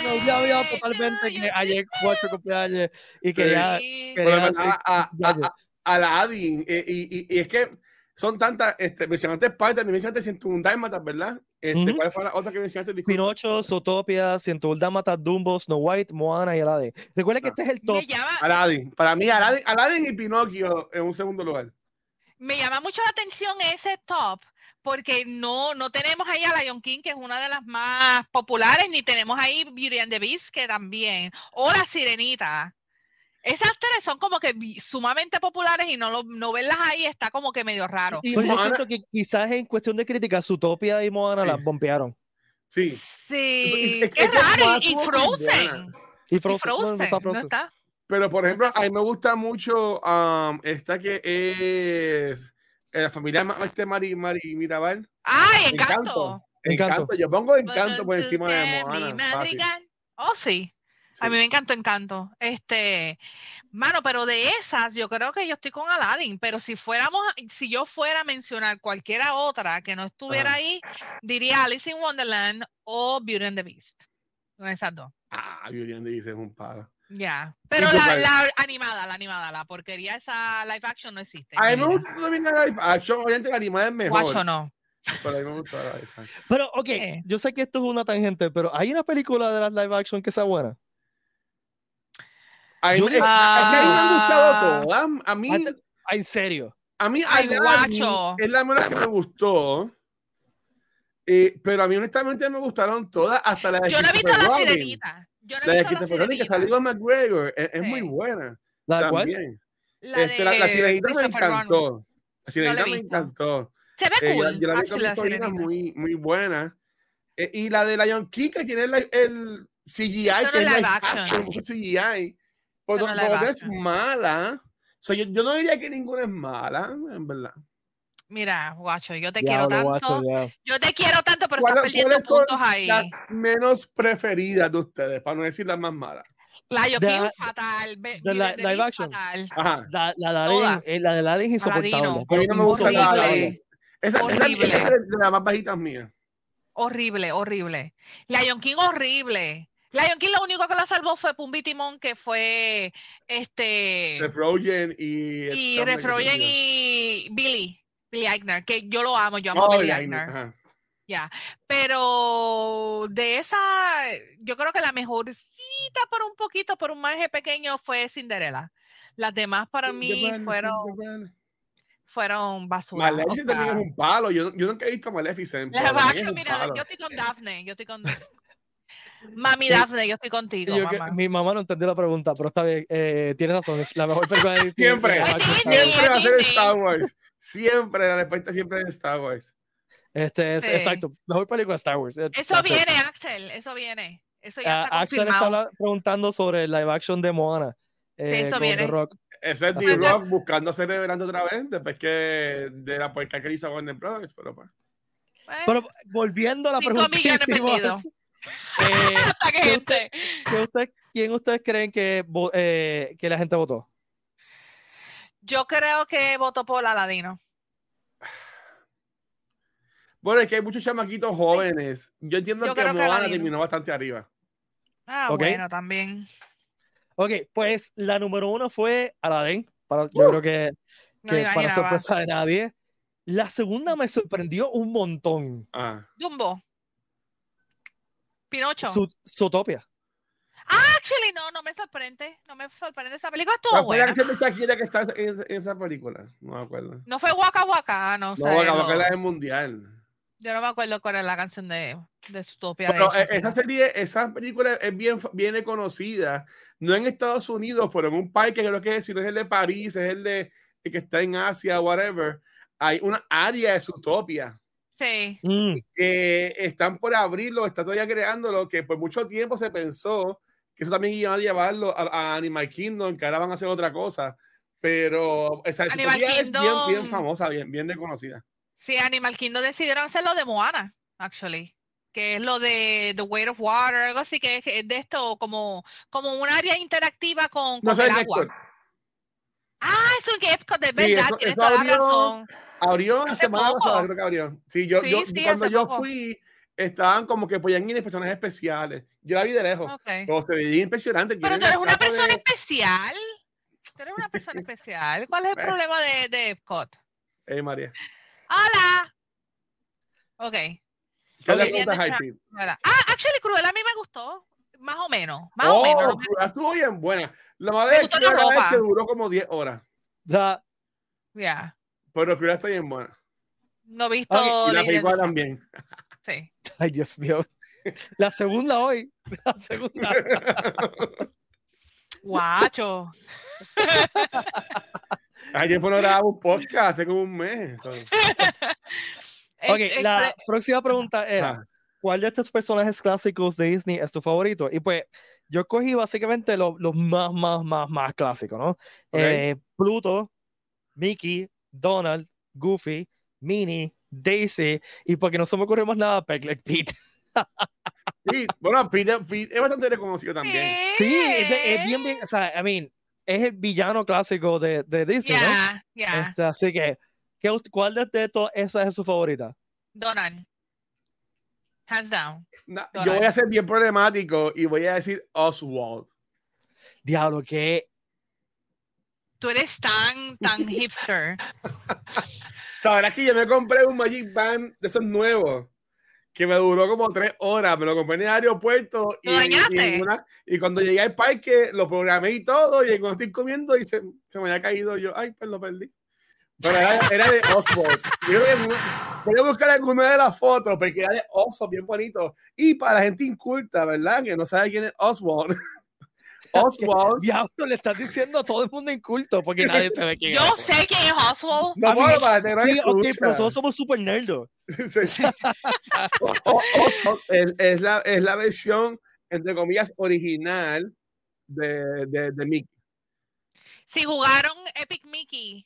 Speaker 1: Me había totalmente
Speaker 2: to
Speaker 1: que ayer cuatro cumpleaños y quería, quería
Speaker 3: a, a, a- Aladdin, eh, y, y, y es que son tantas, este, mencionaste Spider, me mencionaste 101 Dálmatas, ¿verdad? Este,
Speaker 1: Ujú.
Speaker 3: ¿Cuál fue la otra que mencionaste? Disculpa.
Speaker 1: Pinocho, Zootopia, 101 Dálmatas, Dumbo, Snow White, Moana y Aladdin. Recuerda que
Speaker 3: Ah.
Speaker 1: este es el top.
Speaker 2: Me llama,
Speaker 3: Aladdin. Para mí, Aladdin, Aladdin y Pinocchio en un segundo lugar.
Speaker 2: me llama mucho la atención ese top porque no, no tenemos ahí a Lion King, que es una de las más populares, ni tenemos ahí Beauty and the Beast, que también, o La Sirenita. Esas tres son como que sumamente populares y no, lo, no verlas ahí está como que medio raro.
Speaker 3: Y
Speaker 1: Pues yo
Speaker 3: Moana-
Speaker 1: siento que quizás en cuestión de crítica, Zootopia y Moana
Speaker 3: Sí.
Speaker 1: las bompearon.
Speaker 3: Sí.
Speaker 2: Sí,
Speaker 3: es-
Speaker 2: qué
Speaker 3: es
Speaker 2: raro. Y, y Frozen.
Speaker 1: Y
Speaker 2: Y
Speaker 1: Frozen,
Speaker 2: Frozen.
Speaker 1: no, no está
Speaker 2: no
Speaker 1: Frozen.
Speaker 2: está.
Speaker 3: Pero, por ejemplo, a mí me gusta mucho um, esta que es eh, la familia este Mari, Mari Mirabal.
Speaker 2: ¡Ay,
Speaker 3: Encanto.
Speaker 2: encanto!
Speaker 1: Encanto.
Speaker 3: Yo pongo encanto por encima de
Speaker 2: Mi
Speaker 3: Moana. fácil.
Speaker 2: madrigal. Oh, sí. A mí me encantó Encanto. Este, mano, pero de esas, yo creo que yo estoy con Aladdin. Pero si fuéramos, si yo fuera a mencionar cualquiera otra que no estuviera
Speaker 3: Ajá.
Speaker 2: ahí, diría Alice in Wonderland o Beauty and the Beast. Con esas dos.
Speaker 3: Ah, Beauty and the Beast es un palo.
Speaker 2: Ya. Pero la, la animada, la animada, la porquería esa live action no existe.
Speaker 3: A mí me gusta
Speaker 2: vida.
Speaker 3: también la live action. Obviamente la animada es mejor.
Speaker 2: Guacho no.
Speaker 3: Pero a mí me gusta la live action.
Speaker 1: Pero, ok,
Speaker 2: Eh.
Speaker 1: yo sé que esto es una tangente, pero hay una película de las live action que sea buena.
Speaker 3: A mí, me- es que a mí me han gustado
Speaker 2: Ah.
Speaker 3: todas. A mí,
Speaker 1: Ah, ah, en serio.
Speaker 3: a mí
Speaker 2: Ay, guacho.
Speaker 3: es la menos que me gustó. Eh, pero a mí honestamente me gustaron todas, hasta la de
Speaker 2: Yo no he visto la sirenita. Yo no
Speaker 3: La de
Speaker 2: la
Speaker 3: que
Speaker 2: sirenita.
Speaker 3: salió con McGregor. Es, es muy buena.
Speaker 1: ¿La?
Speaker 3: También.
Speaker 2: La
Speaker 3: Este, la, la
Speaker 2: de
Speaker 3: sirenita me encantó. La sirenita
Speaker 2: he
Speaker 3: me encantó.
Speaker 2: Se ve
Speaker 3: Eh, yo-
Speaker 2: cool.
Speaker 3: yo, la vi con
Speaker 2: la sirenita.
Speaker 3: muy, muy buena. Eh, y la de Lion King, que tiene el, CGI,
Speaker 2: no
Speaker 3: que
Speaker 2: es live action.
Speaker 3: action, mucho CGI.
Speaker 2: Eso
Speaker 3: do-
Speaker 2: no es
Speaker 3: no mala. So, yo, yo no diría que ninguna es mala, en verdad.
Speaker 2: Mira, guacho, yo te quiero tanto.
Speaker 1: guacho.
Speaker 2: Yo te quiero tanto, pero
Speaker 3: ¿Cuál-
Speaker 2: estás perdiendo puntos ahí.
Speaker 3: Las menos preferidas de ustedes, para no decir las más malas.
Speaker 1: De la-
Speaker 2: fatal. Be-
Speaker 1: de la-
Speaker 2: de
Speaker 1: live
Speaker 2: mí,
Speaker 1: action.
Speaker 2: fatal.
Speaker 3: Ajá.
Speaker 1: La, la, de
Speaker 2: Toda.
Speaker 1: Eh, la de Aladdin es insoportable. Pero
Speaker 3: A mí no me gusta la. Aladdin. Esa, esa,
Speaker 2: Horrible.
Speaker 3: esa es de las más bajitas mías.
Speaker 2: Horrible, horrible. Lion King horrible. Lion King lo único que la salvó fue Pumbi Timón, que fue este
Speaker 3: De Frozen y.
Speaker 2: y
Speaker 3: olvidó.
Speaker 2: y Billy, Billy Eichner, que yo lo amo, yo amo
Speaker 3: Oh,
Speaker 2: a Billy
Speaker 3: ya,
Speaker 2: Eichner. Ya, pero de esa, yo creo que la mejorcita por un poquito, por un margen pequeño fue Cinderella. Las demás para mí fueron,
Speaker 3: Cinderella.
Speaker 2: fueron basura. o
Speaker 3: Maleficent también es un palo. Yo, yo nunca he visto Maleficent. pero
Speaker 2: mira, yo estoy con Daphne, yo estoy con Mami
Speaker 1: Sí.
Speaker 2: Daphne, yo estoy contigo,
Speaker 1: yo que-
Speaker 2: mamá.
Speaker 1: mi mamá no entendió la pregunta, pero está bien. Eh, tiene razón, es la mejor película de Disney.
Speaker 3: Siempre.
Speaker 1: Eh.
Speaker 3: Siempre va a ser. Star Wars. Siempre, la respuesta siempre es Star Wars.
Speaker 1: Este es,
Speaker 2: Sí.
Speaker 1: exacto, mejor película de Star Wars. Eh,
Speaker 2: Eso
Speaker 1: that's it.
Speaker 2: viene, Axel, eso viene. Eso ya
Speaker 1: Ah,
Speaker 2: está
Speaker 1: Axel está preguntando sobre el live action de Moana. eh,
Speaker 2: eso
Speaker 1: con The
Speaker 2: viene.
Speaker 1: Rock.
Speaker 3: Ese es D-Rock buscando ser reverendo otra vez, después que de la puerca que hizo Warner Brothers, pero pues.
Speaker 2: Bueno,
Speaker 1: Pero volviendo a la
Speaker 2: cinco
Speaker 1: pregunta que hicimos. Eh, ¿qué
Speaker 2: gente.
Speaker 1: ¿qué usted- ¿quién ustedes creen que, eh, que la gente votó?
Speaker 2: Yo creo que votó por Aladino.
Speaker 3: Bueno, es que hay muchos chamaquitos jóvenes. Yo entiendo
Speaker 2: Yo
Speaker 3: que Moana terminó bastante arriba.
Speaker 2: Ah, bueno, también.
Speaker 1: Ok, pues la número uno fue Aladdin. Para, yo
Speaker 3: Uh,
Speaker 1: creo que, para sorpresa de nadie. La segunda me sorprendió un montón.
Speaker 3: Ah.
Speaker 2: Dumbo. Pinocho.
Speaker 1: Su, Zootopia.
Speaker 2: Actually, no, no me sorprende. No me sorprende. Esa película estuvo
Speaker 3: ¿Cuál fue la canción de Shakira que está en, en esa película? No me acuerdo.
Speaker 2: No fue Waka Waka, ah, no sé.
Speaker 3: No, la
Speaker 2: no.
Speaker 3: boca es mundial.
Speaker 2: Yo no me acuerdo cuál es la canción de, de Zootopia.
Speaker 3: Pero
Speaker 2: de
Speaker 3: eh,
Speaker 2: Shakira.
Speaker 3: esa serie, esa película es bien, bien conocida. No en Estados Unidos, pero en un país que creo que si no es el de París, es el de el que está en Asia, whatever. Hay una área de Zootopia
Speaker 2: Sí.
Speaker 1: Mm,
Speaker 3: que están por abrirlo, está todavía creándolo, que por mucho tiempo se pensó que eso también iban a llevarlo a, a Animal Kingdom, que ahora van a hacer otra cosa. Pero esa
Speaker 2: Animal
Speaker 3: Zootopia es bien, bien famosa, bien, bien reconocida.
Speaker 2: Sí, Animal Kingdom decidieron hacer lo de Moana, actually. Que es lo de The Weight of Water, algo así que es, que es de esto, como, como un área interactiva con,
Speaker 3: No
Speaker 2: con
Speaker 3: sé,
Speaker 2: el agua.
Speaker 3: Néstor,
Speaker 2: Ah, es un Epcot, de
Speaker 3: Sí,
Speaker 2: verdad,
Speaker 3: eso-
Speaker 2: tienes toda la
Speaker 3: abrió-
Speaker 2: razón.
Speaker 3: Abrió la
Speaker 2: Hace
Speaker 3: semana
Speaker 2: poco.
Speaker 3: pasada, creo que abrió. Sí, yo,
Speaker 2: Sí,
Speaker 3: yo
Speaker 2: sí,
Speaker 3: cuando yo
Speaker 2: poco.
Speaker 3: fui, estaban como que podían ir de personajes especiales. Yo la vi de lejos,
Speaker 2: Ok.
Speaker 3: pero se veía impresionante.
Speaker 2: Pero tú eres una
Speaker 3: de-
Speaker 2: persona especial. Tú eres una persona especial. ¿Cuál es el
Speaker 3: Eh.
Speaker 2: problema de, de Epcot?
Speaker 3: Eh, María.
Speaker 2: ¡Hola! Ok.
Speaker 3: ¿Qué le
Speaker 2: Ok.
Speaker 3: preguntas,
Speaker 2: Entiendo,
Speaker 3: Hype?
Speaker 2: ¿verdad? Ah, actually, Cruella a mí me gustó. Más o menos. Más o
Speaker 3: Oh,
Speaker 2: menos. no me-
Speaker 3: Cruella estuvo bien buena. La madre de
Speaker 2: la
Speaker 3: Cruella es
Speaker 2: ropa.
Speaker 3: que duró como 10 horas,
Speaker 1: o
Speaker 2: Ya.
Speaker 3: pero Cruella está bien buena.
Speaker 2: No he visto.
Speaker 1: Ok,
Speaker 3: Y la película también.
Speaker 2: Sí.
Speaker 1: ay Dios mío. La segunda hoy. La segunda.
Speaker 2: Guacho.
Speaker 3: Ayer fue no grababa un podcast hace como un mes.
Speaker 1: Ok, la próxima pregunta era,
Speaker 3: Ah,
Speaker 1: ¿cuál de estos personajes clásicos de Disney es tu favorito? Y pues, yo cogí básicamente los los más, más, más, más clásicos, ¿no? Eh, Pluto, Mickey, Donald, Goofy, Minnie, Daisy, y porque no se me ocurre más nada, Pegleg Pete.
Speaker 3: sí, bueno, Peter, Peter es bastante reconocido también.
Speaker 1: Sí, es, de- es bien, bien, o sea, I mean, es el villano clásico de, de Disney, ¿no?
Speaker 2: Ya, ya.
Speaker 1: Este, así que, ¿qué, ust- ¿cuál de, de todas esas es su favorita?
Speaker 2: Donald. Hands down.
Speaker 3: Yo voy a ser bien problemático y voy a decir Oswald.
Speaker 1: Diablo, que
Speaker 2: Tú eres tan, tan hipster.
Speaker 3: Sabrás que yo me compré un Magic Band de esos nuevos que me duró como tres horas. Me lo compré en el aeropuerto y, y una- y cuando llegué al parque lo programé y todo. Y cuando estoy comiendo y se, se me había caído, yo, ay, pues lo perdí. Pero era, era de Oswald. Yo creo que mu- voy a buscar alguna de las fotos porque era de Oswald, bien bonito. Y para la gente inculta, ¿verdad? Que no sabe quién es Oswald. Oswald.
Speaker 1: diablo le estás diciendo a todo el mundo inculto porque nadie sabe quién
Speaker 2: Yo
Speaker 1: es.
Speaker 2: sé quién es Oswald.
Speaker 3: No, bueno, para tener
Speaker 1: Sí, ok, pero nosotros somos super nerdos.
Speaker 3: Sí, sí. Es, es la, es la versión, entre comillas, original de, de, de Mickey.
Speaker 2: Si jugaron Epic Mickey,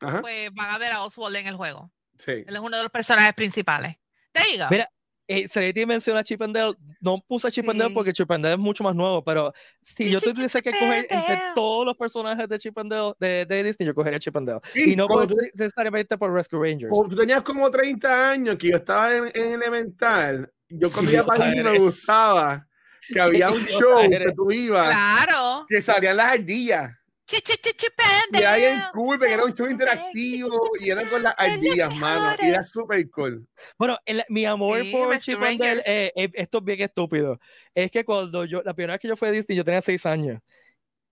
Speaker 3: Ajá,
Speaker 2: pues van a ver a Oswald en el juego.
Speaker 3: Sí.
Speaker 2: Él es uno de los personajes principales. Te digo.
Speaker 1: Mira, eh, Serenity menciona a Chip and Dale. No puse a Chip and Dale
Speaker 2: Sí.
Speaker 1: porque Chip and Dale es mucho más nuevo, pero si
Speaker 2: Sí,
Speaker 1: yo
Speaker 2: sí,
Speaker 1: tuviese que coger entre todos los personajes de Chip and Dale de, de Disney, yo cogería Chip and Dale.
Speaker 3: Sí,
Speaker 1: y no por,
Speaker 3: tú-
Speaker 1: necesariamente por Rescue Rangers.
Speaker 3: Como tú tenías como 30 años, que yo estaba en, en elemental, yo iba para allí me gustaba que había un show que tú ibas,
Speaker 2: Claro.
Speaker 3: que salían las ardillas. Y ahí en porque era un show interactivo y era con las ardillas, mano. Y era súper cool.
Speaker 1: Bueno, el- mi amor
Speaker 2: Sí,
Speaker 1: por Chip
Speaker 2: Rangers.
Speaker 1: eh, eh, esto es bien estúpido. Es que cuando yo, la primera vez que yo fui a Disney, yo tenía seis años.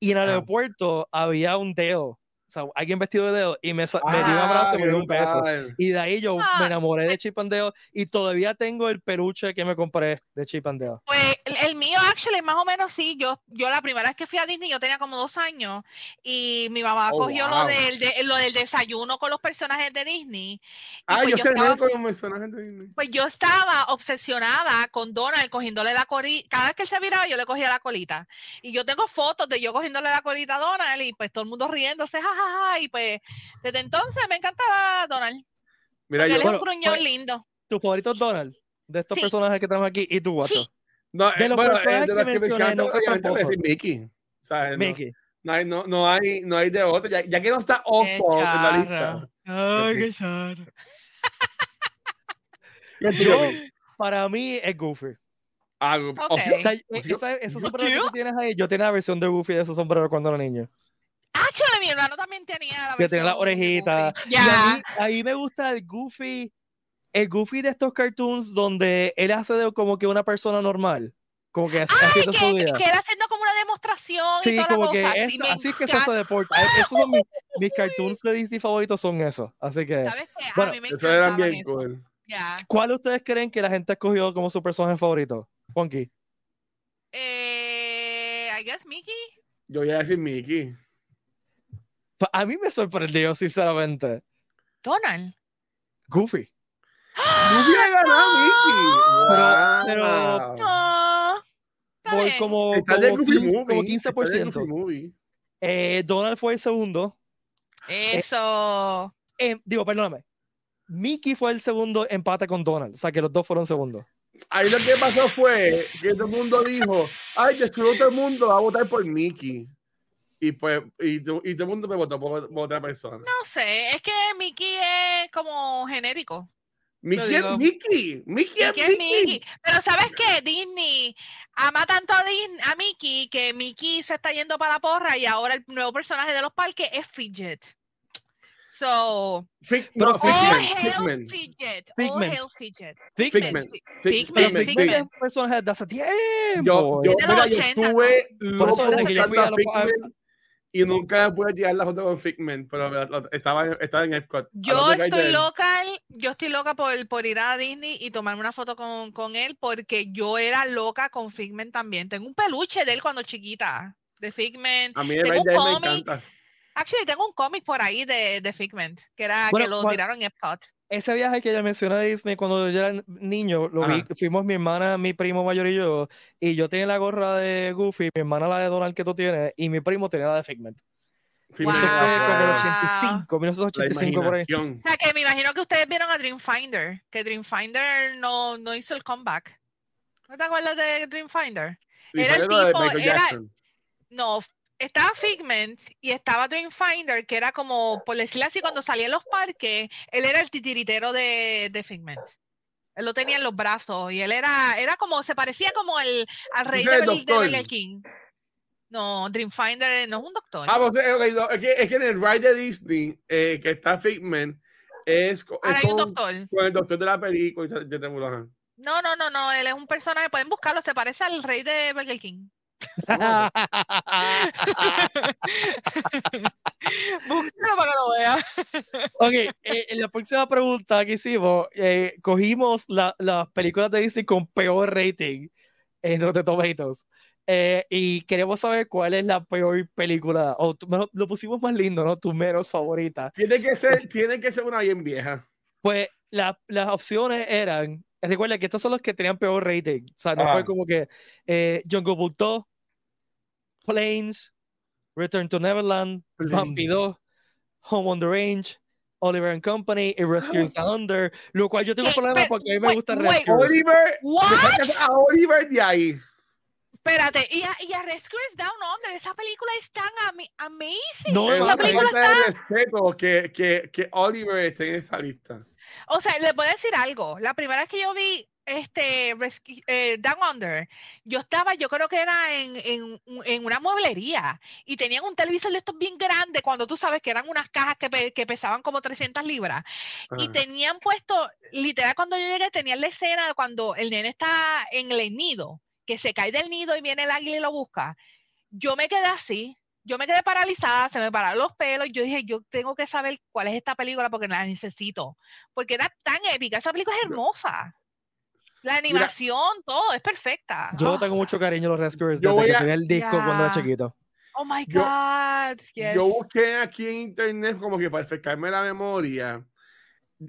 Speaker 1: Y en el
Speaker 3: Ah.
Speaker 1: aeropuerto había un Dale. O sea, alguien vestido de Dale. Y me, me dio un abrazo y me dio un beso.
Speaker 3: brutal.
Speaker 1: Y de ahí yo me
Speaker 2: Ah,
Speaker 1: enamoré de Chip and Dale y todavía tengo el peluche que me compré de Chip and Dale.
Speaker 2: Pues el, el mío, actually, más o menos sí. Yo, yo la primera vez que fui a Disney, yo tenía como dos años y mi mamá
Speaker 3: Oh,
Speaker 2: cogió
Speaker 3: wow.
Speaker 2: lo, del, de- lo del desayuno con los personajes de Disney.
Speaker 3: Ah,
Speaker 2: pues
Speaker 3: yo
Speaker 2: yo
Speaker 3: sé
Speaker 2: estaba-
Speaker 3: con los personajes de Disney.
Speaker 2: Pues yo estaba obsesionada con Donald cogiéndole la colita. Cada vez que él se viraba, yo le cogía la colita. Y yo tengo fotos de yo cogiéndole la colita a Donald y pues todo el mundo riéndose, jajaja. Y pues desde entonces me encantaba Donald.
Speaker 3: Mira, yo.
Speaker 2: él es
Speaker 1: bueno,
Speaker 2: un gruñón
Speaker 1: pues,
Speaker 2: lindo.
Speaker 1: ¿Tu favorito es Donald? De estos
Speaker 2: Sí.
Speaker 1: personajes que tenemos aquí. ¿Y tú, Guacho?
Speaker 2: Sí.
Speaker 3: No,
Speaker 1: de
Speaker 3: eh,
Speaker 1: los
Speaker 3: bueno,
Speaker 1: personajes
Speaker 3: de
Speaker 1: que
Speaker 3: los que
Speaker 1: mencioné,
Speaker 3: obviamente voy a decir Mickey. ¿sabes? No,
Speaker 1: Mickey.
Speaker 3: no hay, no, no hay, no hay de otro. Ya, ya que no está awful en la lista.
Speaker 2: Ay,
Speaker 3: qué
Speaker 2: charro.
Speaker 1: Yo, para mí, es Goofy.
Speaker 3: Ah,
Speaker 2: Ok.
Speaker 1: O sea, esa- esos sombreros que tú tienes ahí, yo tenía la versión de Goofy de esos sombreros cuando era niño.
Speaker 2: Actually, mi hermano también tenía la
Speaker 1: Que tenía. Y
Speaker 2: Ya.
Speaker 1: mí, a mí me gusta el Goofy, el Goofy de estos cartoons donde él hace de como que una persona normal, como que hace- haciendo su
Speaker 2: que,
Speaker 1: vida.
Speaker 2: que él haciendo como una demostración y
Speaker 1: Sí,
Speaker 2: toda
Speaker 1: como
Speaker 2: la
Speaker 1: que
Speaker 2: cosa.
Speaker 1: es,
Speaker 2: y
Speaker 1: así es que se hace deporte. Eh, Esos son mis, mis cartoons de Disney favoritos, son esos. Así que,
Speaker 2: ¿Sabes qué? A
Speaker 1: Bueno,
Speaker 2: mí me
Speaker 3: Eso eran bien
Speaker 2: eso.
Speaker 3: cool.
Speaker 2: Ya.
Speaker 1: ¿cuál ustedes creen que la gente ha escogido como su personaje favorito? Juanqui.
Speaker 2: Eh, I guess Mickey.
Speaker 3: Yo voy a decir Mickey.
Speaker 1: A mí me sorprendió, sinceramente.
Speaker 2: Donald.
Speaker 1: Goofy.
Speaker 3: No hubiera ganado Mickey.
Speaker 1: Pero-
Speaker 3: Wow.
Speaker 2: No.
Speaker 1: Por como,
Speaker 3: Está de
Speaker 1: como,
Speaker 3: Goofy
Speaker 1: 15,
Speaker 3: Movie.
Speaker 1: como
Speaker 3: está de
Speaker 1: 15%.
Speaker 3: Goofy Movie.
Speaker 1: Eh, Donald fue el segundo.
Speaker 2: Eso.
Speaker 1: Eh, digo, perdóname. Mickey fue el segundo empate con Donald. O sea, que los dos fueron segundos.
Speaker 3: Ahí lo que pasó fue que todo el mundo dijo, ay, de seguro todo el mundo va a votar por Mickey. Y pues, y, y todo el mundo me votó por, por otra persona.
Speaker 2: No sé. Es que Mickey es como genérico.
Speaker 3: Mickey es. Mickey. Mickey es
Speaker 2: Mickey es
Speaker 3: Mickey.
Speaker 2: Mickey. Pero ¿sabes qué? Disney ama tanto a, Disney, a Mickey que Mickey se está yendo para la porra y ahora el nuevo personaje de los parques es Fidget. So,
Speaker 3: Fig- no, Figment. Figment.
Speaker 1: Figment.
Speaker 3: Figment.
Speaker 2: Figment,
Speaker 1: es un personaje de hace tiempo.
Speaker 3: Yo, yo,
Speaker 2: Es de los
Speaker 3: mira, yo
Speaker 2: 80,
Speaker 3: estuve loco buscando Figment y nunca me pude tirar la foto con Figment, pero estaba, estaba en Epcot.
Speaker 2: Yo estoy loca, yo estoy loca por, por ir a Disney y tomarme una foto con, con él porque yo era loca con Figment también. Tengo un peluche de él cuando chiquita, de Figment.
Speaker 3: A mí de
Speaker 2: Tengo un
Speaker 3: me
Speaker 2: cómic.
Speaker 3: encanta.
Speaker 2: Actually, tengo un cómic por ahí de, de Figment, que era
Speaker 1: Bueno,
Speaker 2: que lo
Speaker 1: ¿cuál-
Speaker 2: tiraron en Epcot.
Speaker 1: Ese viaje que ella mencionó de Disney cuando yo era niño, lo vi, fuimos mi hermana, mi primo mayor y yo, y yo tenía la gorra de Goofy, mi hermana la de Donald que tú tienes, y mi primo tenía la de Figment.
Speaker 3: Figment
Speaker 1: Esto fue
Speaker 3: era
Speaker 1: como el
Speaker 2: Wow.
Speaker 1: 85,
Speaker 3: la
Speaker 1: 1985 por ahí.
Speaker 3: imaginación.
Speaker 2: O sea, que me imagino que ustedes vieron a Dreamfinder, que Dreamfinder no, no hizo el comeback. ¿No te acuerdas de Dreamfinder?
Speaker 3: Y
Speaker 2: Era el tipo, era-. No, estaba Figment y estaba Dreamfinder, que era como, por decirlo así, cuando salía en los parques, él era el titiritero de, de Figment. Él lo tenía en los brazos y él era, era como, se parecía como el, al rey de, Bel- de King. No, Dreamfinder no es un doctor.
Speaker 3: Ah, pues, no, es, que, es que en el ride de Disney, eh, que está Figment, es, es
Speaker 2: Ahora hay un
Speaker 3: con,
Speaker 2: doctor.
Speaker 3: con el doctor de la película. y de Ajá.
Speaker 2: No, no, no, no, él es un personaje, pueden buscarlo, se parece al rey de Burger King. Búscalo para que lo veas.
Speaker 1: ok, eh, en la próxima pregunta que hicimos, eh, cogimos la- las películas de Disney con peor rating en Rotten Tomatoes. Eh, y queremos saber cuál es la peor película, o tu- lo pusimos más lindo, ¿no? Tu menos favorita.
Speaker 3: Tiene que ser, tiene que ser una bien vieja.
Speaker 1: Pues la- las opciones eran, recuerda que estos son los que tenían peor rating, o sea, no fue
Speaker 3: Ajá.
Speaker 1: como que eh, Jungle Book 2, Planes, Return to Neverland, 2, Home on the Range, Oliver and Company y Rescue Down Under, lo cual yo tengo
Speaker 2: ¿Qué?
Speaker 1: problemas
Speaker 2: Pero,
Speaker 1: porque a mí me
Speaker 2: wait,
Speaker 1: gusta
Speaker 2: wait.
Speaker 1: Rescue.
Speaker 3: Oliver, a Oliver de ahí.
Speaker 2: Espérate, y a, y a Rescuers Down Under, esa película es tan ami- amazing.
Speaker 1: No,
Speaker 3: Es
Speaker 1: no,
Speaker 2: esa película está
Speaker 3: de respeto que, que, que Oliver esté en esa lista.
Speaker 2: O sea, le puedo decir algo. La primera vez que yo vi este eh, Down Under, yo estaba, yo creo que era en, en, en una mueblería y tenían un televisor de estos bien grande cuando tú sabes que eran unas cajas que, pe- que pesaban como 300 libras y tenían puesto, literal cuando yo llegué, tenían la escena de cuando el nene está en el nido, que se cae del nido y viene el águila y lo busca. Yo me quedé así. Yo me quedé paralizada, se me pararon los pelos. Yo dije, yo tengo que saber cuál es esta película porque la necesito. Porque era tan épica. Esa película es hermosa. La animación, todo, es perfecta.
Speaker 1: Yo tengo mucho cariño a los Rescuers
Speaker 3: Yo
Speaker 1: desde
Speaker 3: voy
Speaker 1: que tenía el disco cuando era chiquito.
Speaker 2: Oh my
Speaker 3: yo-
Speaker 2: God. yes.
Speaker 3: Yo busqué aquí en internet como que para refrescarme la memoria.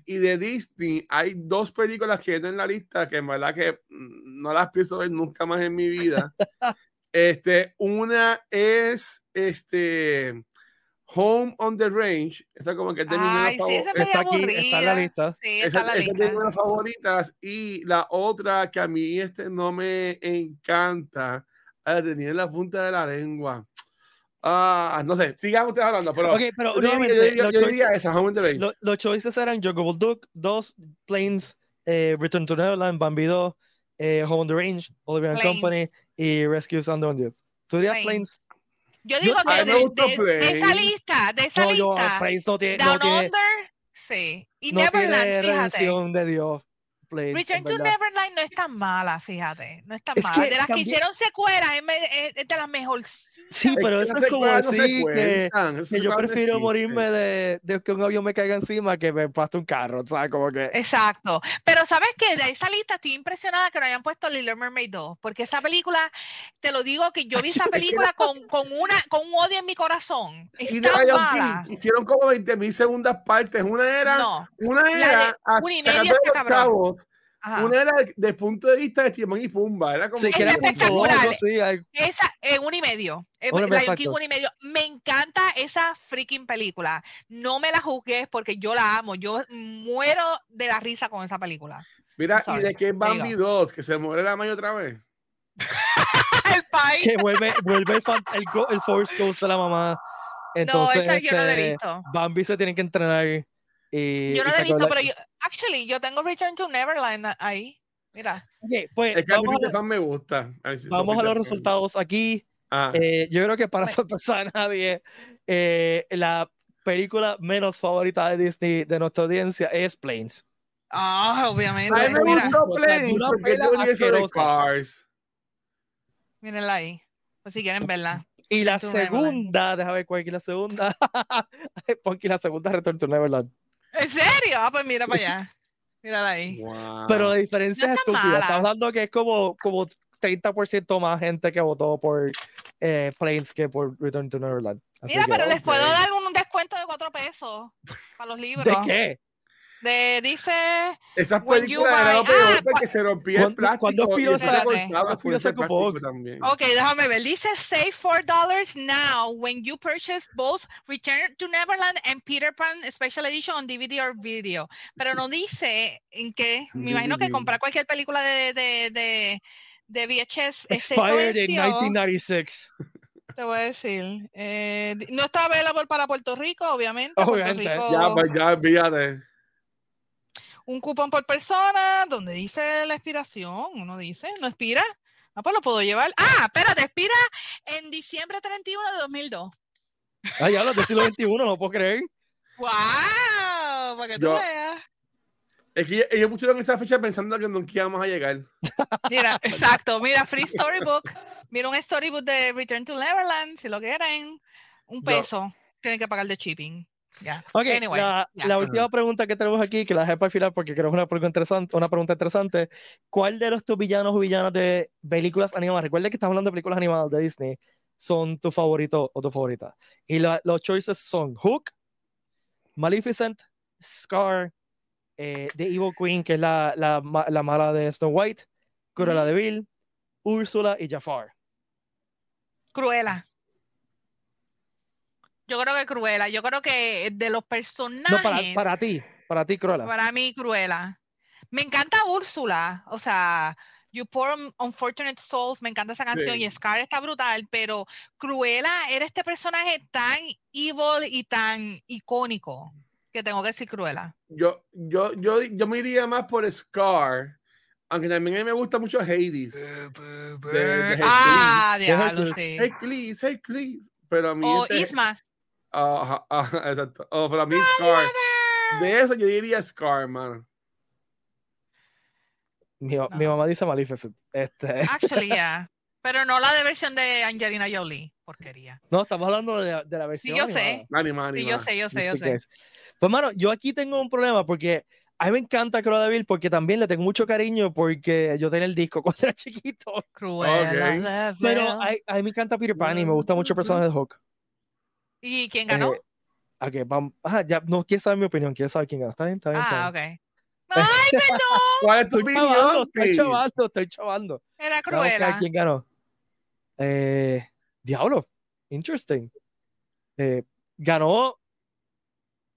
Speaker 3: Y de Disney hay dos películas que están en la lista que en verdad que mm, no las pienso ver nunca más en mi vida. este, una es este Home on the Range. Esta como que es de mis
Speaker 2: Ay, sí, esa
Speaker 1: Está aquí, está en la lista.
Speaker 2: Sí,
Speaker 3: esa-
Speaker 2: está en la
Speaker 3: esa es de
Speaker 2: lista.
Speaker 3: mis menos favoritas. Y la otra que a mí este no me encanta, la tenía en la punta de la lengua. Ah, no sé, sigamos ustedes hablando, pero
Speaker 1: Ok, pero
Speaker 3: yo diría- yo yo
Speaker 1: choices-
Speaker 3: diría esa, Home on the Range.
Speaker 1: Lo- los choices eran Jungle Duck 2, Planes, eh, Return to Neverland, Bambi 2, eh, Home on the Range, Oliver and. Company y Rescue Sound. ¿Tú dirías
Speaker 2: Planes. Yo digo de,
Speaker 3: gustó
Speaker 2: de- de esa lista, de esa
Speaker 1: No,
Speaker 2: lista,
Speaker 1: Planes no tiene,
Speaker 2: Down
Speaker 1: no tiene,
Speaker 2: Under, sí. Y
Speaker 1: no tiene
Speaker 2: Neverland, fíjate.
Speaker 1: de Dios.
Speaker 2: Return to. Neverland no es tan mala, fíjate. No es tan
Speaker 1: Es
Speaker 2: mala.
Speaker 1: que
Speaker 2: de las
Speaker 1: también-
Speaker 2: que hicieron secuelas, es, de las mejores.
Speaker 1: Sí, pero
Speaker 3: que
Speaker 1: eso
Speaker 3: esas
Speaker 1: es como decir que, que yo prefiero morirme de, de que un avión me caiga encima que me aplaste un carro, ¿sabes? Como que...
Speaker 2: Exacto. Pero ¿sabes qué? De esa lista estoy impresionada que no hayan puesto Little Mermaid 2, porque esa película, te lo digo que yo vi esa
Speaker 3: Es que
Speaker 2: película con, con, una, con un odio en mi corazón.
Speaker 3: Y
Speaker 2: Es
Speaker 3: de
Speaker 2: tan mala.
Speaker 3: King hicieron como 20 mil segundas partes. Una era,
Speaker 2: No.
Speaker 3: una
Speaker 2: La de
Speaker 3: era a-
Speaker 2: una y media Ajá.
Speaker 3: una era desde el punto de vista de Timón y Pumba. Era como
Speaker 1: Sí, que era
Speaker 2: espectacular.
Speaker 1: algo-
Speaker 2: Esa, eh, un y medio. Eh, Lion King, un y medio. Me encanta esa freaking película. No me la juzgues porque yo la amo. Yo muero de la risa con esa película.
Speaker 3: Mira, y de que es Bambi
Speaker 2: There you
Speaker 3: 2, que se muere la mayo otra vez.
Speaker 2: El país.
Speaker 1: que vuelve, vuelve el, fan- el, go- el Force Ghost de la mamá. Entonces,
Speaker 2: no, esa yo no la he
Speaker 1: este,
Speaker 2: visto.
Speaker 1: Bambi se tiene que entrenar. Y,
Speaker 2: Yo no la he visto, pero yo, actually, yo tengo Return to Neverland ahí. Mira.
Speaker 1: Ok, pues
Speaker 3: Es que a mí
Speaker 1: vamos, a,
Speaker 3: me gusta. A si
Speaker 1: vamos a los resultados aquí.
Speaker 3: Ah,
Speaker 1: Eh, yo creo que para sorpresa a nadie, eh, la película menos favorita de Disney de nuestra audiencia es Planes.
Speaker 2: Ah, obviamente.
Speaker 3: a mí me
Speaker 2: Mira,
Speaker 3: gustó
Speaker 1: Una
Speaker 3: Planes porque
Speaker 1: asquerosa.
Speaker 3: Cars.
Speaker 2: mírenla ahí. Pues si quieren verla.
Speaker 1: Y la segunda, déjame ver cuál es la segunda. Ponky, la segunda Return to Neverland.
Speaker 2: ¿En serio? Ah, pues mira para allá. Mírala ahí.
Speaker 3: Wow.
Speaker 1: Pero la diferencia
Speaker 2: No
Speaker 1: es estúpida.
Speaker 2: mala.
Speaker 1: Estamos hablando que es como, como 30% más gente que votó por eh, Planes que por Return to Neverland. Así
Speaker 2: Mira,
Speaker 1: que-
Speaker 2: pero les puedo dar un descuento de 4 pesos para los libros.
Speaker 1: ¿De qué?
Speaker 2: De, dice,
Speaker 3: Esas películas eran peor
Speaker 2: ah,
Speaker 3: porque se rompía el
Speaker 1: ¿cuándo-
Speaker 3: plástico.
Speaker 1: cuándo
Speaker 3: y
Speaker 1: Piro
Speaker 3: eso se también.
Speaker 2: ok, déjame ver. Dice save $4 now when you purchase both Return to Neverland and Peter Pan Special Edition on DVD or video. Pero no dice en qué. Me imagino que comprar cualquier película de, de, de, de VHS. excepto
Speaker 1: Expired in
Speaker 2: venció,
Speaker 1: 1996.
Speaker 2: Te voy a decir. eh, no está available para Puerto Rico, obviamente. Puerto
Speaker 1: Obviamente.
Speaker 2: Rico-
Speaker 3: Ya, pues ya, olvídate.
Speaker 2: Un cupón por persona donde dice la expiración. Uno dice, ¿no expira? Ah, pues lo puedo llevar. Ah, espérate, expira en diciembre 31 de 2002.
Speaker 1: Ah, ya los del siglo XXI, no lo puedo creer.
Speaker 2: ¡Wow! Para que tú
Speaker 3: Yo-
Speaker 2: veas.
Speaker 3: Es que ellos pusieron esa fecha pensando que nunca íbamos a llegar.
Speaker 2: Mira, exacto. Mira, Free Storybook. Mira un storybook de Return to Neverland, si lo quieren. Un
Speaker 3: Yo-
Speaker 2: peso. Tienen que pagar de shipping. Ya.
Speaker 1: Ok,
Speaker 2: Anyway,
Speaker 1: la,
Speaker 2: ya.
Speaker 1: la última pregunta que tenemos aquí, que la dejé para el final porque creo que es una pregunta interesante, una pregunta interesante. ¿Cuál de los tus villanos o villanas de películas animadas, recuerda que estamos hablando de películas animadas de Disney, son tu favorito o tu favorita? Y la- los choices son Hook, Maleficent, Scar, eh, The Evil Queen, que es la, la, ma- la mala de Snow White, Cruella de Vil, Úrsula y Jafar.
Speaker 2: Cruela. Yo creo que Cruella. Yo creo que de los personajes.
Speaker 1: No, para, para ti, para ti, Cruella.
Speaker 2: Para mí, Cruella. Me encanta Úrsula. O sea, You Poor Un- Unfortunate Souls, me encanta esa canción.
Speaker 3: Sí.
Speaker 2: Y Scar está brutal, pero Cruella era este personaje tan evil y tan icónico que tengo que decir Cruella.
Speaker 3: Yo, yo, yo, yo me iría más por Scar, aunque también a mí me gusta mucho Hades. de
Speaker 2: ah,
Speaker 1: Hercules.
Speaker 2: diablo,
Speaker 1: De
Speaker 2: sí.
Speaker 3: Hercules, Hercules. Pero a mí.
Speaker 2: O
Speaker 3: este-
Speaker 2: Isma.
Speaker 3: Ajá, ajá, exacto. Oh, pero a mí Scar. De eso yo diría Scar, mano.
Speaker 1: Mi, mi
Speaker 2: No.
Speaker 1: mamá dice Maleficent. Este,
Speaker 2: Actually, yeah. Pero no la de versión de Angelina Jolie. Porquería.
Speaker 1: no, estamos hablando de, de la versión.
Speaker 2: yo
Speaker 1: animada.
Speaker 2: sé.
Speaker 3: Anima,
Speaker 2: Sí, yo sé, yo sé, yo sé.
Speaker 1: es. Pues, mano, yo aquí tengo un problema porque a mí me encanta Cruella de Vil porque también le tengo mucho cariño porque yo tenía el disco cuando era chiquito.
Speaker 2: Cruella
Speaker 3: Ok.
Speaker 2: de
Speaker 1: Pero a, a mí me encanta Peter Pan y me gusta mucho el personaje de Hulk.
Speaker 2: ¿Y quién ganó?
Speaker 1: Eh, ok, vamos. Ajá, ya no quieres saber mi opinión, quieres saber quién ganó. Está bien, está bien. está
Speaker 2: ah,
Speaker 1: bien.
Speaker 2: ok. ¡Ay, perdón!
Speaker 3: ¿Cuál es tu
Speaker 1: Estoy chavando,
Speaker 3: opinión?
Speaker 1: estoy
Speaker 3: Pi?
Speaker 1: chavando, estoy chavando.
Speaker 2: Era Cruella.
Speaker 1: quién ganó. Eh, Diablo, interesting. Eh, ganó,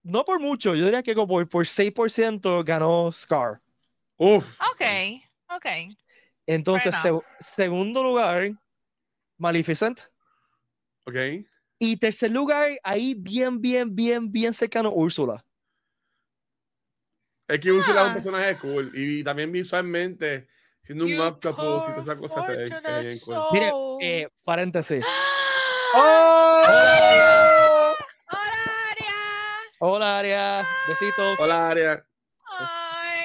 Speaker 1: no por mucho, yo diría que como por, por 6% ganó Scar.
Speaker 3: Uf.
Speaker 2: Ok, ok.
Speaker 1: Entonces, seg- segundo lugar, Maleficent.
Speaker 3: Ok.
Speaker 1: Y tercer lugar, ahí bien, bien, bien, bien cercano, Úrsula.
Speaker 3: Es que Úrsula es un
Speaker 2: Ah.
Speaker 3: personaje cool. Y también visualmente, siendo un
Speaker 2: You
Speaker 3: octopus y todas esas cosas se ve- se bien cool.
Speaker 1: Mire, eh, paréntesis.
Speaker 3: ¡Oh!
Speaker 2: Hola, Aria.
Speaker 1: Hola, Aria. Besitos.
Speaker 3: Hola, Aria.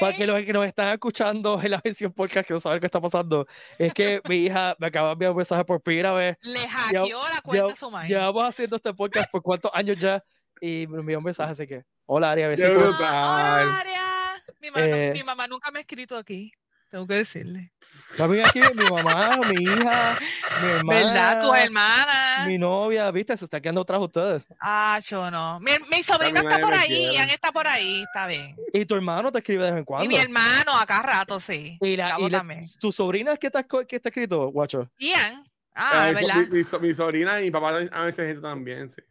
Speaker 1: Para que los que nos están escuchando en la versión podcast que no saben qué está pasando, es que mi hija me acaba de enviar un mensaje por primera vez.
Speaker 2: Le hackeó la cuenta de su madre.
Speaker 1: Llevamos haciendo este podcast por cuántos años ya y me envió un mensaje, así que, hola Aria, besitos.
Speaker 3: brutal.
Speaker 2: Hola, Aria. Mi, mamá,
Speaker 1: Eh,
Speaker 2: mi mamá nunca me ha escrito aquí. Tengo que decirle.
Speaker 1: También aquí mi mamá, mi hija, mi hermana,
Speaker 2: ¿Verdad? Tus hermanas.
Speaker 1: mi novia, viste, se está quedando atrás de ustedes.
Speaker 2: Ah, yo no. Mi, mi sobrino está por ahí. Ian está por ahí. Está bien.
Speaker 1: Y tu hermano te escribe de vez en
Speaker 2: Y
Speaker 1: cuando.
Speaker 2: mi hermano, acá rato, sí.
Speaker 1: Y, la, y la-
Speaker 2: también.
Speaker 1: tu sobrina que está, que está escrito, guacho.
Speaker 2: Ian. Ah,
Speaker 3: Eh,
Speaker 2: ¿verdad?
Speaker 3: mi, mi so- mi sobrina y mi papá a veces gente también, sí.